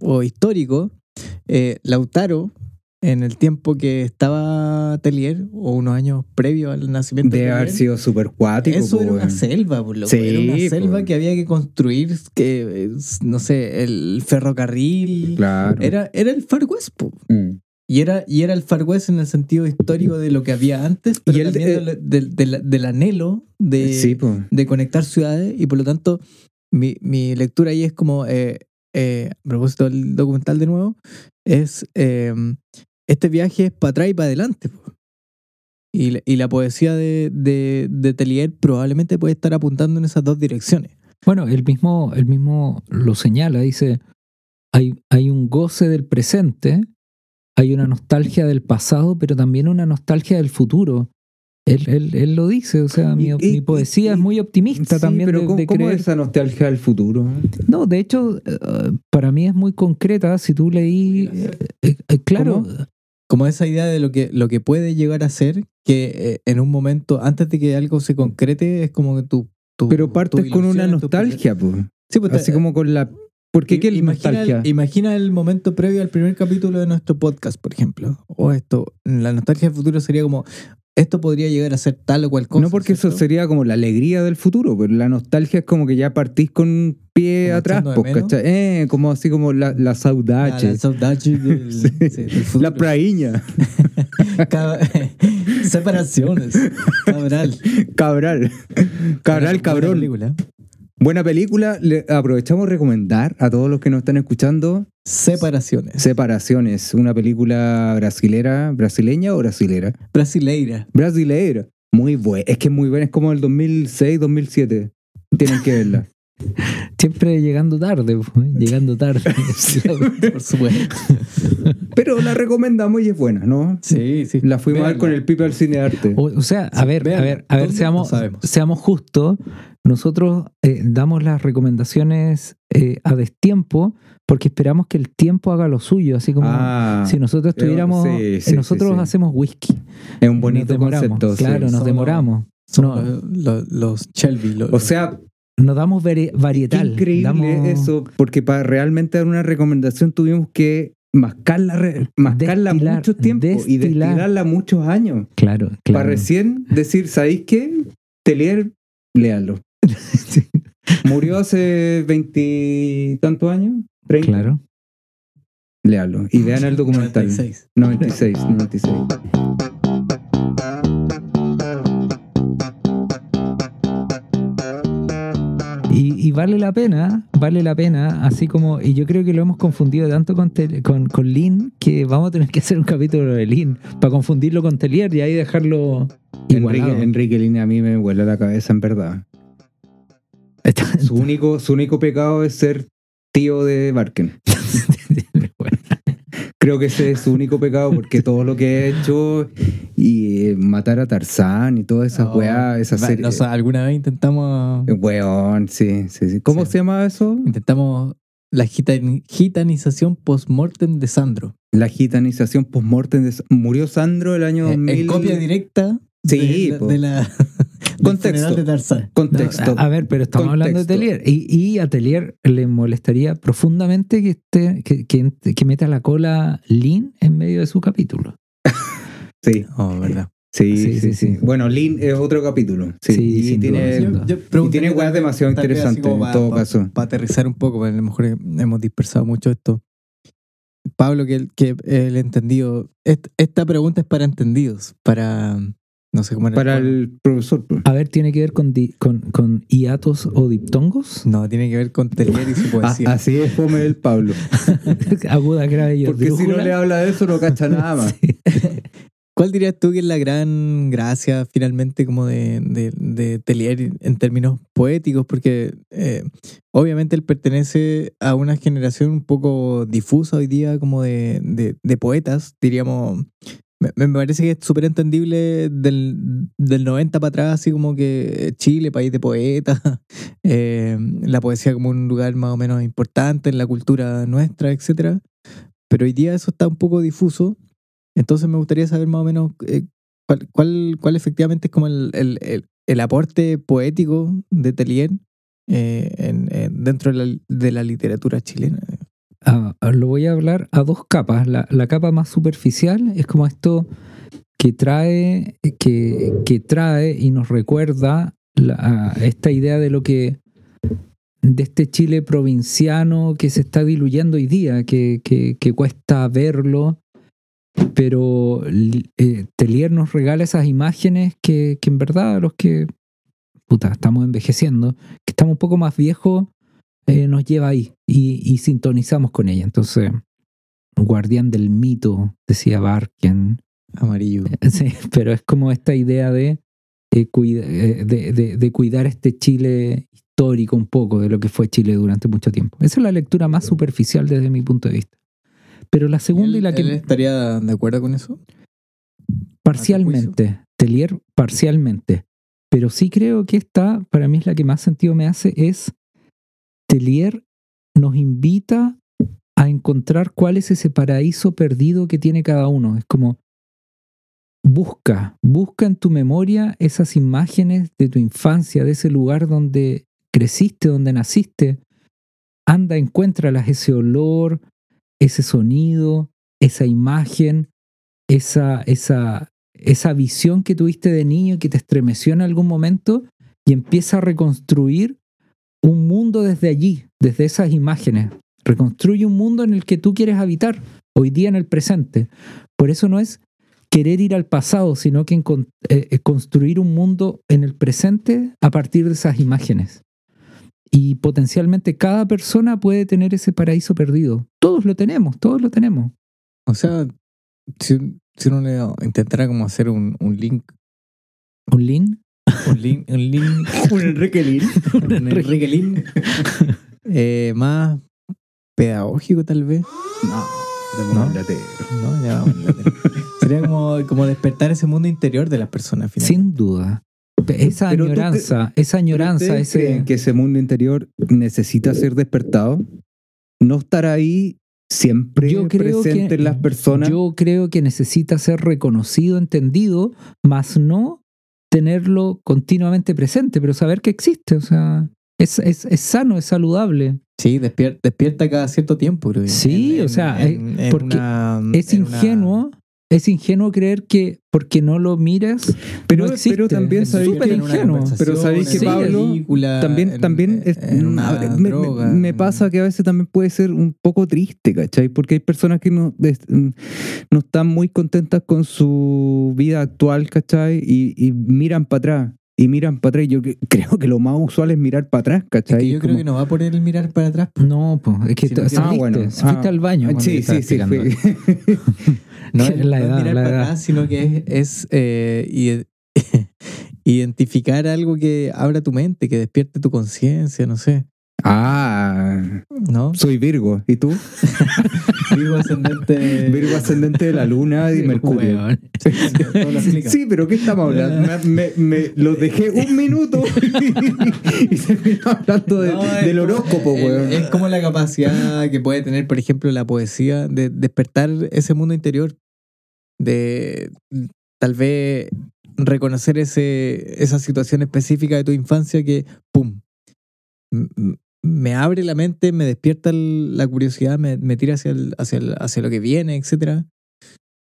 S4: o histórico. Eh, Lautaro, en el tiempo que estaba Telier, o unos años previos al nacimiento
S3: Debe
S4: de
S3: haber
S4: Telier,
S3: sido súper cuático.
S4: eso era
S3: pues,
S4: una
S3: weón.
S4: selva, por loco.
S3: Sí,
S4: era una selva
S3: pues.
S4: que había que construir, que, eh, no sé, el ferrocarril.
S3: Claro.
S4: Era, era el Far West, po.
S3: Mm.
S4: Y era, y era el Far West en el sentido histórico de lo que había antes, pero
S3: Y el-
S4: también
S3: eh,
S4: del- anhelo de,
S3: sí, pues.
S4: de conectar ciudades. Y por lo tanto, mi, mi lectura ahí es como, eh, eh, a propósito del documental de nuevo, es eh, este viaje es para atrás y para adelante. Y, la- y la poesía de, de, de Telier probablemente puede estar apuntando en esas dos direcciones.
S1: Bueno, él mismo, él mismo lo señala, dice, hay, hay un goce del presente, hay una nostalgia del pasado, pero también una nostalgia del futuro. Él, él, él lo dice, o sea, mi,
S3: Y- y-
S1: mi poesía
S3: y-
S1: es muy optimista
S3: Sí,
S1: también
S3: pero
S1: de,
S3: ¿cómo,
S1: de
S3: cómo
S1: creer-
S3: es esa nostalgia del futuro?
S1: No, de hecho, eh, para mí es muy concreta. Si tú leí, eh, eh, claro,
S3: ¿Cómo?
S4: Como esa idea de lo que, lo que puede llegar a ser, que en un momento, antes de que algo se concrete, es como que tú...
S3: Pero partes con una nostalgia, pues.
S4: Sí, pues,
S3: Así
S4: te-
S3: como con la... ¿Por qué
S4: imagina, el, imagina el momento previo al primer capítulo de nuestro podcast, por ejemplo. O esto, la nostalgia del futuro sería como, esto podría llegar a ser tal o cual cosa.
S3: no porque eso sería como la alegría del futuro, pero la nostalgia es como que ya partís con un pie
S4: Como
S3: atrás, pues. Eh, como así como la, la
S4: Ah,
S3: saudade,
S4: la saudade del,
S3: Sí.
S4: sí, del futuro.
S3: la praíña,
S4: Cab- Separaciones. Cabral.
S3: Cabral, Cabral, cabrón. Buena película, le aprovechamos recomendar a todos los que nos están escuchando
S4: Separaciones.
S3: Separaciones, una película brasilera, brasileña o brasilera.
S4: Brasileira.
S3: Brasileira. Muy buena, es que es muy buena, es como el 2006, 2007. Tienen que verla.
S1: siempre llegando tarde, pues, llegando tarde.
S4: Por supuesto.
S3: Pero la recomendamos y es buena, ¿no?
S4: Sí, sí.
S3: La fuimos a ver con el Pipe al Cine Arte.
S1: O, o sea, a
S4: Sí,
S1: ver, a ver, a ver, seamos,
S4: No
S1: seamos justos. Nosotros eh, damos las recomendaciones eh, a destiempo porque esperamos que el tiempo haga lo suyo, así como
S3: Ah,
S1: si nosotros
S3: eh,
S1: tuviéramos,
S3: sí,
S1: eh,
S3: sí,
S1: nosotros
S3: sí, sí.
S1: hacemos whisky.
S3: es un
S1: Nos
S3: bonito
S1: demoramos,
S3: concepto. sí.
S1: Claro, nos demoramos. No,
S4: los, los- los Shelby. los-
S3: O sea,
S1: nos damos vari-
S3: qué
S1: varietal.
S3: increíble
S1: damos-
S3: eso, porque para realmente dar una recomendación tuvimos que mascarla, mascarla
S1: Destilar,
S3: mucho tiempo y
S1: destilar.
S3: destilarla muchos años.
S1: Claro, claro.
S3: Para recién decir, ¿sabéis qué? Telier, léalo.
S1: Sí,
S3: Murió hace veintitantos años, 30.
S1: claro.
S3: Léalo. Y vean el documental.
S4: 96.
S3: 96, 96.
S1: Y, y vale la pena, vale la pena, así como, y yo creo que lo hemos confundido tanto con, con, con Lin, que vamos a tener que hacer un capítulo de Lin, para confundirlo con Telier y ahí dejarlo igualado.
S3: Enrique, Enrique Lina a mí me vuela la cabeza, en verdad. Su único, su único pecado es ser tío de Barken. Creo que ese es su único pecado porque todo lo que ha hecho y eh, matar a Tarzán y todas esas
S4: No,
S3: weas, esas series.
S4: o sea, alguna vez intentamos
S3: Weón, sí, sí, sí. ¿Cómo
S4: Sí.
S3: se llama eso?
S4: intentamos la gitan- gitanización post-mortem de Sandro.
S3: La gitanización post-mortem. de- Murió Sandro el año
S4: Eh,
S3: 2000.
S4: En copia directa
S3: Sí,
S4: de la,
S3: Contexto.
S4: de.
S1: No,
S3: Contexto.
S1: a, a ver, pero estamos hablando de
S3: Contexto.
S1: Telier. Y, y a Telier le molestaría profundamente que, esté, que, que, que meta la cola Lin en medio de su capítulo.
S3: Sí,
S4: Oh, verdad.
S3: sí,
S1: Sí,
S3: sí,
S1: sí,
S3: sí,
S1: sí.
S3: Bueno, Lin es otro capítulo. Sí,
S1: Sí,
S3: y
S1: sin
S3: tiene,
S1: duda,
S3: y tiene weas demasiado interesantes en todo
S4: pa-
S3: caso.
S4: Para aterrizar un poco, porque a lo mejor hemos dispersado mucho esto. Pablo, que, el- que el entendido. est- Esta pregunta es para entendidos, para. No sé cómo era.
S3: Para
S4: coro.
S3: el profesor. pues.
S1: A ver, ¿tiene que ver con, di- con, con hiatos o diptongos?
S4: No, tiene que ver con Telier y su
S3: Ah,
S4: poesía.
S3: así es fome el Pablo.
S1: Aguda, grave y
S3: Porque si no le habla de eso no cacha nada más.
S4: ¿Cuál dirías tú que es la gran gracia finalmente como de, de, de Telier en términos poéticos? Porque eh, obviamente él pertenece a una generación un poco difusa hoy día como de, de, de poetas, diríamos. Me, parece que es súper entendible del, del 90 para atrás, así como que Chile, país de poetas, eh, la poesía como un lugar más o menos importante en la cultura nuestra, etcétera. Pero hoy día eso está un poco difuso. Entonces me gustaría saber más o menos eh, cuál, cuál, cuál efectivamente es como el, el, el- el aporte poético de Telier eh, en- en- dentro de la literatura chilena.
S1: Lo voy a hablar a dos capas. La, la capa más superficial es como esto que trae, que, que trae y nos recuerda esta idea de lo que de este Chile provinciano que se está diluyendo hoy día, que, que- que cuesta verlo, pero eh, Telier nos regala esas imágenes que, que en verdad los que puta, estamos envejeciendo, que estamos un poco más viejos, eh, nos lleva ahí y, y sintonizamos con ella. Entonces, guardián del mito, decía Barken.
S4: Amarillo.
S1: Sí, pero es como esta idea de, eh, cuida- eh, de, de- de cuidar este Chile histórico un poco de lo que fue Chile durante mucho tiempo. Esa es la lectura más superficial desde mi punto de vista. Pero la segunda y
S4: ¿Él,
S1: la que...
S4: él estaría de acuerdo con eso?
S1: Parcialmente, Telier parcialmente. Pero sí creo que esta, para mí es la que más sentido me hace, es Telier nos invita a encontrar cuál es ese paraíso perdido que tiene cada uno. Es como, busca, busca en tu memoria esas imágenes de tu infancia, de ese lugar donde creciste, donde naciste. Anda, encuéntralas, ese olor, ese sonido, esa imagen, esa, esa, esa visión que tuviste de niño que te estremeció en algún momento y empieza a reconstruir un mundo desde allí, desde esas imágenes. Reconstruye un mundo en el que tú quieres habitar, hoy día en el presente. Por eso no es querer ir al pasado, sino que eh, eh, construir un mundo en el presente a partir de esas imágenes. Y potencialmente cada persona puede tener ese paraíso perdido. Todos lo tenemos, todos lo tenemos.
S4: O sea, si, si uno le intentara como hacer un, un link,
S1: ¿Un lin?
S4: Un link, un link,
S3: Un Enrique Lin.
S4: un Enrique Lin, eh, más pedagógico tal vez.
S3: No,
S4: ¿No? Ya vamos. Sería como, como despertar ese mundo interior de las personas. finalmente.
S1: Sin duda. Esa
S3: Pero tú
S1: añoranza, esa añoranza,
S3: ¿Ustedes
S1: ese...
S3: creen que ese mundo interior necesita ser despertado? ¿No estar ahí siempre
S1: Yo creo
S3: presente
S1: que-
S3: en las personas?
S1: Yo creo que necesita ser reconocido, entendido, más no tenerlo continuamente presente, pero saber que existe. O sea, es, es, es sano, es saludable.
S4: Sí, despier- despierta cada cierto tiempo, creo.
S1: Sí, o sea, eh, porque
S4: una-
S1: Es
S4: una-
S1: ingenuo, es ingenuo creer que porque no lo miras,
S3: pero,
S1: no
S3: pero también
S1: Es
S3: sabéis que-
S4: en
S1: ingenuo.
S3: Pero sabéis que
S4: en
S3: Pablo
S4: película,
S3: también,
S4: en-
S3: también es-
S4: en una
S3: me- me,
S4: droga,
S3: me
S4: en-
S3: pasa que a veces también puede ser un poco triste, ¿cachai? Porque hay personas que no, des- no están muy contentas con su vida actual, ¿cachai? Y, y miran para atrás. Y miran para atrás. Yo creo que lo más usual es mirar para atrás,
S4: Es
S3: ¿cachai?
S4: que yo creo
S3: Como-
S4: que no va a poner el mirar para atrás.
S1: No, pues, es que te-
S4: no,
S1: saliste,
S3: ah, bueno,
S1: fuiste
S3: ah,
S1: al baño.
S3: Sí, sí, sí.
S4: No
S1: La
S4: es, no es
S1: edad,
S4: mirar
S1: la
S4: para
S1: edad.
S4: atrás, sino que es, es, eh, ide- identificar algo que abra tu mente, que despierte tu conciencia, no sé.
S3: Ah,
S4: ¿No?
S3: soy Virgo. ¿Y tú?
S4: Virgo ascendente.
S3: Virgo ascendente de la luna y Mercurio.
S4: Lo explica.
S3: Sí, pero ¿qué estamos hablando? Me, me, me- los dejé un minuto y se hablando de-
S4: No, es
S3: del horóscopo,
S4: es-
S3: weón.
S4: Es como la capacidad que puede tener, por ejemplo, la poesía de despertar ese mundo interior. De tal vez reconocer ese, esa situación específica de tu infancia que, ¡pum! Me abre la mente, me despierta el- la curiosidad, me, me tira hacia, el- hacia, el- hacia lo que viene, etc.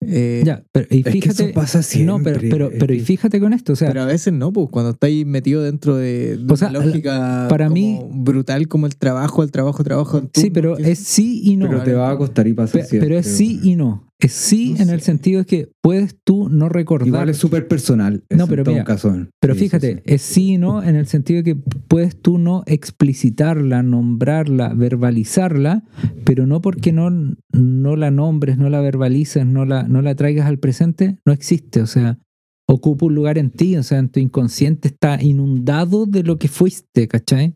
S4: Eh,
S1: Ya, pero y
S3: Es que
S1: fíjate.
S3: eso pasa
S1: no, pero,
S3: siempre,
S1: pero, pero y fíjate con esto, o sea,
S4: pero a veces no, pues cuando estáis metido dentro de, de
S1: O sea,
S4: una lógica
S1: para
S4: como
S1: mí-
S4: brutal como el trabajo, el trabajo, el trabajo. el
S1: sí, pero es sí y no.
S3: Pero te va a costar y pasa
S1: Pe-
S3: siempre,
S1: pero es sí y no. Es sí
S4: No
S1: en el sentido de que puedes tú no recordar.
S3: Igual es súper personal.
S1: No, pero
S3: en
S1: mira,
S3: caso.
S1: Pero
S3: Sí,
S1: fíjate,
S3: sí.
S1: es sí no en el sentido de que puedes tú no explicitarla, nombrarla, verbalizarla, pero no porque no, no la nombres, no la verbalices, no la, no la traigas al presente, no existe. O sea, ocupa un lugar en ti, o sea, en tu inconsciente está inundado de lo que fuiste, ¿cachai?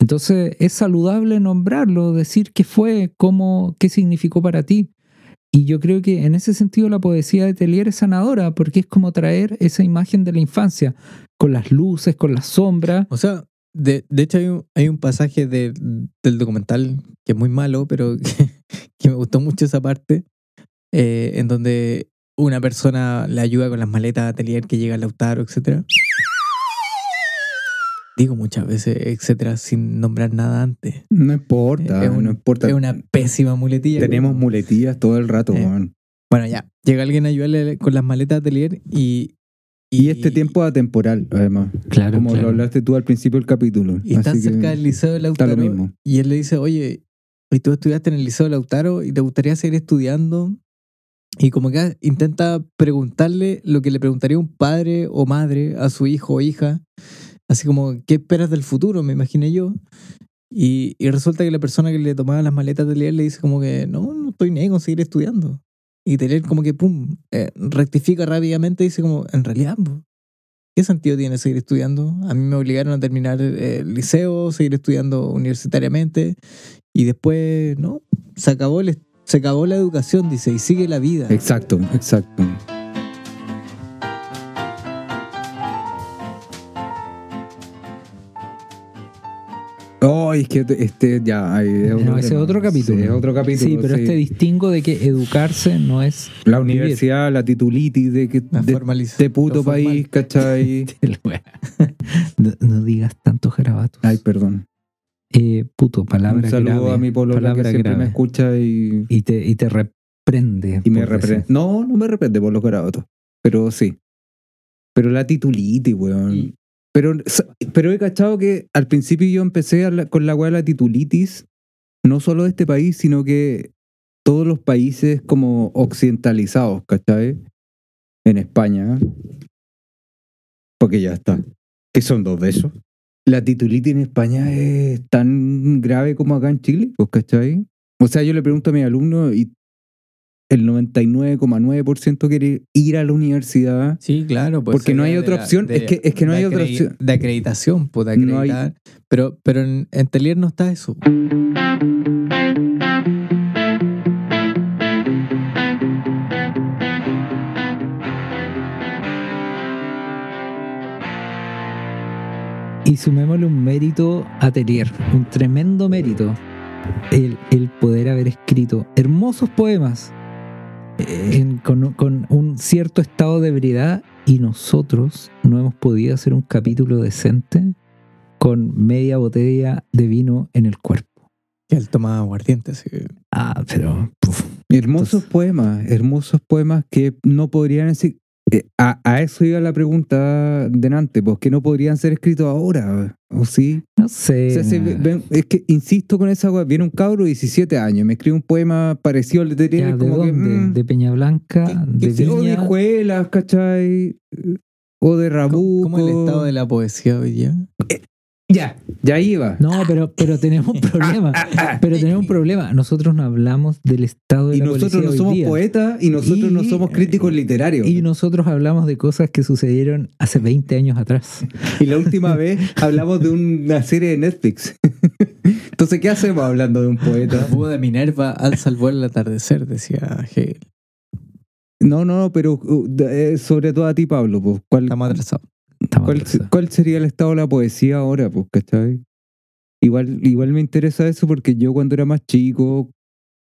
S1: Entonces es saludable nombrarlo, decir qué fue, cómo, qué significó para ti. Y yo creo que en ese sentido la poesía de Telier es sanadora, porque es como traer esa imagen de la infancia, con las luces, con las sombras.
S4: O sea, de, de hecho hay un, hay un pasaje de- del documental que es muy malo, pero que, me gustó mucho esa parte, eh, en donde una persona le ayuda con las maletas a Atelier que llega al Lautaro, etc. Digo muchas veces, etcétera, sin nombrar nada antes.
S3: No importa,
S4: es, un-
S3: no importa.
S4: es una pésima muletilla.
S3: Tenemos muletillas todo el rato,
S4: Eh. Bueno, ya. Llega alguien a ayudarle con las maletas a Atelier y.
S3: Y este tiempo es atemporal, además.
S1: Claro,
S3: Como lo hablaste tú al principio del capítulo.
S4: Y está cerca del Liceo de
S3: está
S4: Lautaro.
S3: lo mismo.
S4: Y él le dice, oye, y tú estudiaste en el Liceo de Lautaro y te gustaría seguir estudiando. Y como que intenta preguntarle lo que le preguntaría un padre o madre a su hijo o hija. Así como, ¿qué esperas del futuro? Me imaginé yo. Y, y resulta que la persona que le tomaba las maletas de leer le dice como que, no, no estoy ni ahí con seguir estudiando. Y Teler como que, pum, eh, rectifica rápidamente y dice como, en realidad, ¿qué sentido tiene seguir estudiando? A mí me obligaron a terminar el liceo, seguir estudiando universitariamente y después, no, se acabó, el, se acabó la educación, dice, y sigue la vida.
S3: Exacto, exacto. Oh, es que este ya. ay, es
S1: No, ese es otro capítulo.
S3: Sí, es otro capítulo.
S1: Sí, pero
S3: sí.
S1: este distingo de que educarse no es
S3: La universidad, la titulitis de que
S4: La
S3: de este puto
S4: lo formal.
S3: país, ¿cachai?
S1: no, no digas tantos garabatos.
S3: Ay, perdón.
S1: Eh, puto, palabra
S3: Un saludo
S1: grave.
S3: a mi polola que
S1: palabra
S3: siempre me escucha y,
S1: Y te, y te reprende.
S3: y me reprende. No, no me reprende por los garabatos. Pero sí. Pero la titulitis, weón.
S4: Y-
S3: Pero, pero he cachado que al principio yo empecé la- con la weá de la titulitis, no solo de este país, sino que todos los países como occidentalizados, ¿cachai? En España. Porque ya está. Que son dos de esos. La titulitis en España es tan grave como acá en Chile, pues, ¿cachai? O sea, yo le pregunto a mis alumnos y el 99,9% quiere ir a la universidad.
S4: Sí, claro. pues
S3: Porque no hay otra
S4: de
S3: opción, es que- es que no
S4: de
S3: hay otra opción.
S4: De acreditación, pues de
S3: No hay-
S4: acreditar. Pero, pero en, en Telier no está eso.
S1: Y sumémosle un mérito a Telier, un tremendo mérito. El, el poder haber escrito hermosos poemas en- con, con un cierto estado de ebriedad y nosotros no hemos podido hacer un capítulo decente con media botella de vino en el cuerpo.
S4: Que él tomaba aguardiente. así que-
S1: Ah, pero... puf.
S3: Hermosos
S1: Entonces-
S3: poemas, hermosos poemas que no podrían decir. Eh, a, a eso iba la pregunta delante, pues que no podrían ser escritos ahora, ¿o sí?
S1: No sé.
S3: O sea, se ve- ven- es que insisto con esa weá, viene un cabro de 17 años, me escribe un poema parecido al de
S1: ¿De
S3: como que.
S1: dónde?
S3: mm,
S1: ¿De Peña Blanca?
S3: que
S1: ¿De
S3: se- o de
S1: Viña?
S3: Juelas, ¿cachai? O de
S4: ¿Cómo,
S3: Rabuco.
S4: cómo el estado de la poesía hoy día?
S3: Ya, ya iba.
S1: No, pero, pero tenemos un problema. Pero tenemos un problema. Nosotros no hablamos del estado de
S3: y
S1: la
S3: nosotros
S1: policía
S3: no
S1: hoy
S3: somos
S1: día.
S3: poetas y nosotros no
S1: Y-
S3: somos críticos literarios.
S1: Y nosotros hablamos de cosas que sucedieron hace 20 años atrás.
S3: Y la última vez hablamos de una serie de Netflix. Entonces, ¿qué hacemos hablando de un
S4: La
S3: poeta?
S4: búho de Minerva alza el vuelo al atardecer, decía Hegel.
S3: No, no, pero uh, de- eh, sobre todo a ti, Pablo. Pues, ¿cuál,
S4: Estamos atrasados.
S3: Cuál, sería el estado de la poesía ahora? Pues, ¿cachai? Igual, igual me interesa eso porque yo cuando era más chico,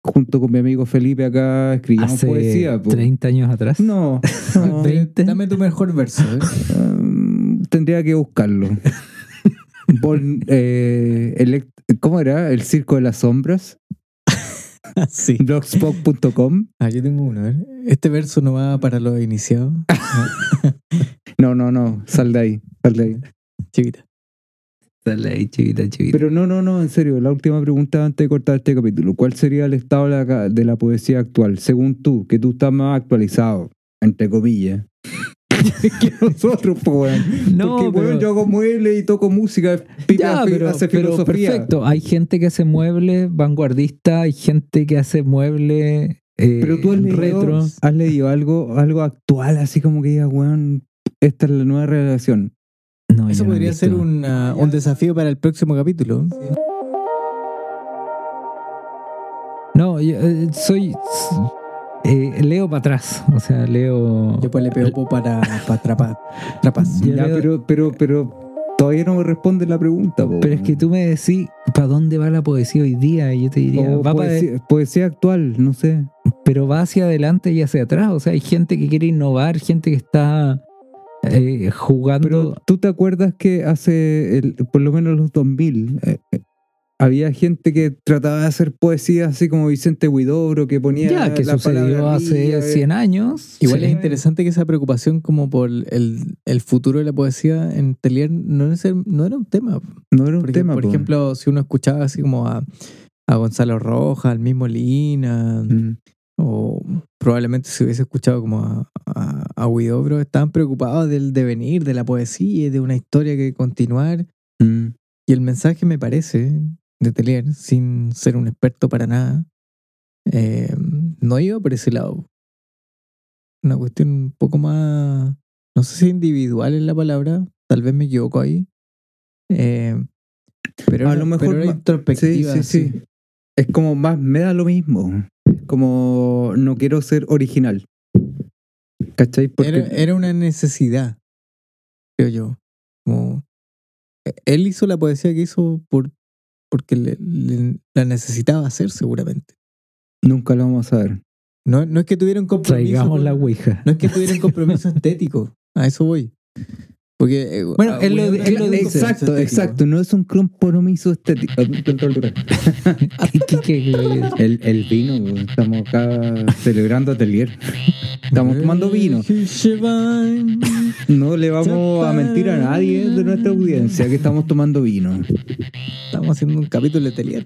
S3: junto con mi amigo Felipe acá escribíamos
S1: Hace
S3: poesía. po.
S1: 30 años atrás.
S3: No, no,
S1: 20.
S4: Dame tu mejor verso. ¿eh?
S3: um, tendría que buscarlo. Eh, elect- ¿Cómo era? El Circo de las Sombras.
S4: sí.
S3: Blogspot.com.
S4: Ah, yo tengo uno. Este verso no va para los iniciados.
S3: No, no, no. Sal de ahí. Sal de ahí.
S4: Chiquita.
S1: Dale ahí, chiquita, chiquita.
S3: Pero no, no, no, en serio, la última pregunta antes de cortar este capítulo. ¿Cuál sería el estado de la, de la poesía actual? Según tú, que tú estás más actualizado, entre comillas. que nosotros, po, weón.
S1: No,
S3: Porque,
S1: pero-
S3: weón, yo hago muebles y toco música,
S1: Ya, pero,
S3: hace
S1: pero
S3: filosofía.
S1: perfecto. Hay gente que hace muebles vanguardistas, hay gente que hace muebles eh,
S3: Pero tú has leído,
S1: retro.
S3: has leído algo, algo actual, así como que digas, weón, esta es la nueva relación.
S1: No,
S4: Eso
S1: no
S4: podría ser una- un desafío para el próximo capítulo.
S1: No, yo, eh, soy. eh, leo para atrás. O sea, leo.
S4: Yo pues le pego para, para trapar. Trapas.
S3: Ya,
S1: leo-
S3: pero, pero, pero todavía no me responde la pregunta, po,
S1: Pero es que tú me decís, ¿para dónde va la poesía hoy día? Y yo te diría,
S3: O
S1: va pa' de-
S3: poesía, poesía actual, no sé.
S1: pero va hacia adelante y hacia atrás. O sea, hay gente que quiere innovar, gente que está eh, jugando.
S3: Pero tú te acuerdas que hace, el- por lo menos los 2000, eh, eh, había gente que trataba de hacer poesía así como Vicente Huidobro, que ponía
S1: ya, que
S3: la
S1: sucedió
S3: palabra
S1: hace
S3: eh.
S1: 100 años.
S4: Igual
S1: Sí.
S4: es interesante que esa preocupación como por el, el futuro de la poesía en Telier no, es el- no era un tema.
S3: No era un
S4: Porque,
S3: tema,
S4: por
S3: po.
S4: ejemplo, si uno escuchaba así como a, a Gonzalo Rojas, al mismo Lina,
S3: Mm.
S4: O probablemente si hubiese escuchado como a, a, a Huidobro, estaban preocupados del devenir, de la poesía y de una historia que continuar.
S3: Mm.
S4: Y el mensaje me parece de Telier, sin ser un experto para nada, eh, no iba por ese lado. Una cuestión un poco más, no sé si individual es la palabra, tal vez me equivoco ahí. Eh, pero
S3: A
S4: era-
S3: lo mejor
S4: pero era introspectiva.
S3: Sí, sí, sí. Es como más, me da lo mismo. Como no quiero ser original. ¿Cachai? Porque
S4: Era, era una necesidad, creo yo. Como, eh, él hizo la poesía que hizo por, porque le- le- la necesitaba hacer seguramente.
S3: nunca lo vamos a ver.
S4: No, no es que tuviera un compromiso.
S1: Traigamos la ouija.
S4: No es que tuviera un compromiso estético. A eso voy. Porque. eh,
S1: Bueno,
S4: ah,
S1: él lo- él lo dice.
S3: Exacto, exacto. No es un compromiso estético.
S1: ¿Qué- qué- qué-
S3: El, el vino, estamos acá celebrando atelier. Estamos tomando vino. No le vamos a mentir a nadie de nuestra audiencia que estamos tomando vino.
S4: Estamos haciendo un capítulo de Telier.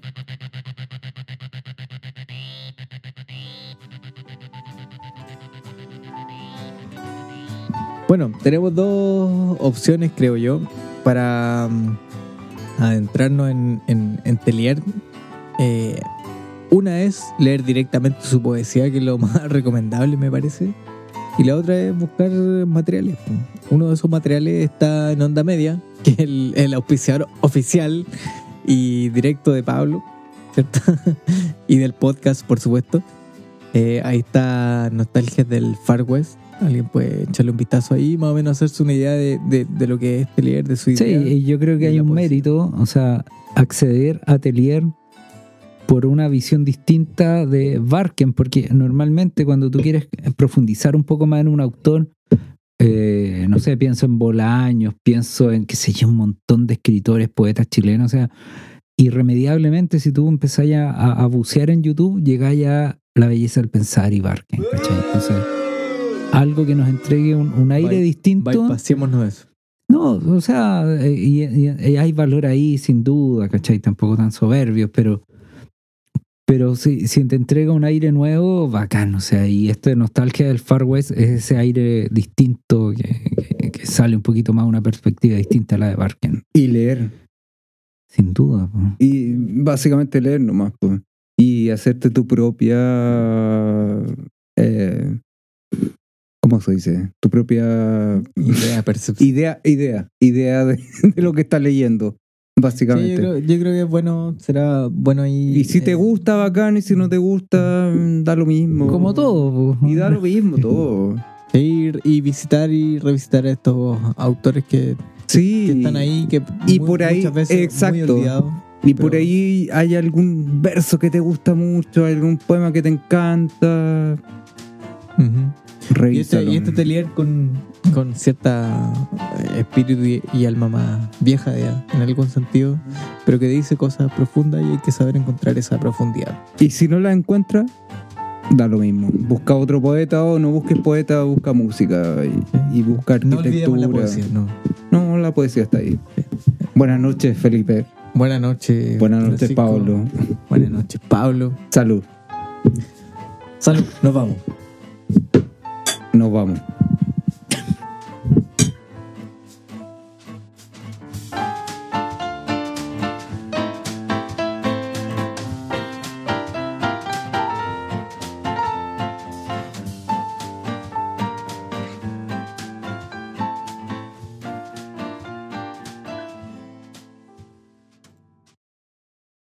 S4: Bueno, tenemos dos opciones, creo yo, para mm, adentrarnos en, en, en Telier. Eh, una es leer directamente su poesía, que es lo más recomendable, me parece. Y la otra es buscar materiales. Uno de esos materiales está en Onda Media, que es el, auspiciador oficial y directo de Pablo, ¿cierto? y del podcast, por supuesto. Eh, ahí está Nostalgias del Far West. Alguien puede echarle un vistazo ahí, más o menos hacerse una idea de, de- de lo que es Telier, de su
S1: Sí,
S4: idea.
S1: y yo creo que hay un
S4: poesía.
S1: mérito, o sea, acceder a Atelier por una visión distinta de Barken, porque normalmente cuando tú quieres profundizar un poco más en un autor, eh, no sé, pienso en Bolaños, pienso en, qué sé yo, un montón de escritores, poetas chilenos, o sea, irremediablemente si tú empezás a, a bucear en YouTube, llega ya la belleza del pensar y Barken, ¿cachai? Entonces, algo que nos entregue un, un aire
S4: By-
S1: distinto.
S4: Bypasémonos eso.
S1: No, o sea, eh, y, y- y hay valor ahí sin duda, ¿cachai? Tampoco tan soberbios, pero pero si, si te entrega un aire nuevo, bacán, o sea, y esto de nostalgia del Far West es ese aire distinto que, que- que sale un poquito más una perspectiva distinta a la de Barken,
S3: Y leer.
S1: sin duda. po.
S3: Y básicamente leer nomás. pues. Y hacerte tu propia... eh, ¿Cómo se dice? Tu propia
S4: Idea, percepción.
S3: idea, idea, idea de, de lo que estás leyendo,
S4: Sí,
S3: básicamente.
S4: yo, creo, yo creo que es bueno, será bueno ahí.
S3: y si te
S4: eh,
S3: gusta, bacán, y si no te gusta, da lo mismo.
S1: Como todo. po.
S3: Y da lo mismo todo.
S4: ir y visitar y revisitar a estos autores que,
S3: Sí.
S4: que están ahí, que
S3: Y
S4: mu-
S3: por ahí,
S4: muchas veces
S3: exacto.
S4: muy olvidados.
S3: Y por
S4: Pero-
S3: ahí hay algún verso que te gusta mucho, algún poema que te encanta.
S4: Ujú. Y este, y este atelier con, con cierta eh, espíritu y, y alma más vieja ya, en algún sentido, pero que dice cosas profundas y hay que saber encontrar esa profundidad.
S3: Y si no la encuentras, da lo mismo. Busca otro poeta o no busques poeta, busca música y, y busca
S4: No
S3: arquitectura.
S4: olvidemos la poesía, no.
S3: No, la poesía está ahí. Buenas noches, Felipe.
S4: Buenas noches.
S3: Buenas noches. Pablo.
S4: Buenas noches, Pablo.
S3: Salud.
S4: Salud, nos vamos.
S3: Nos vamos.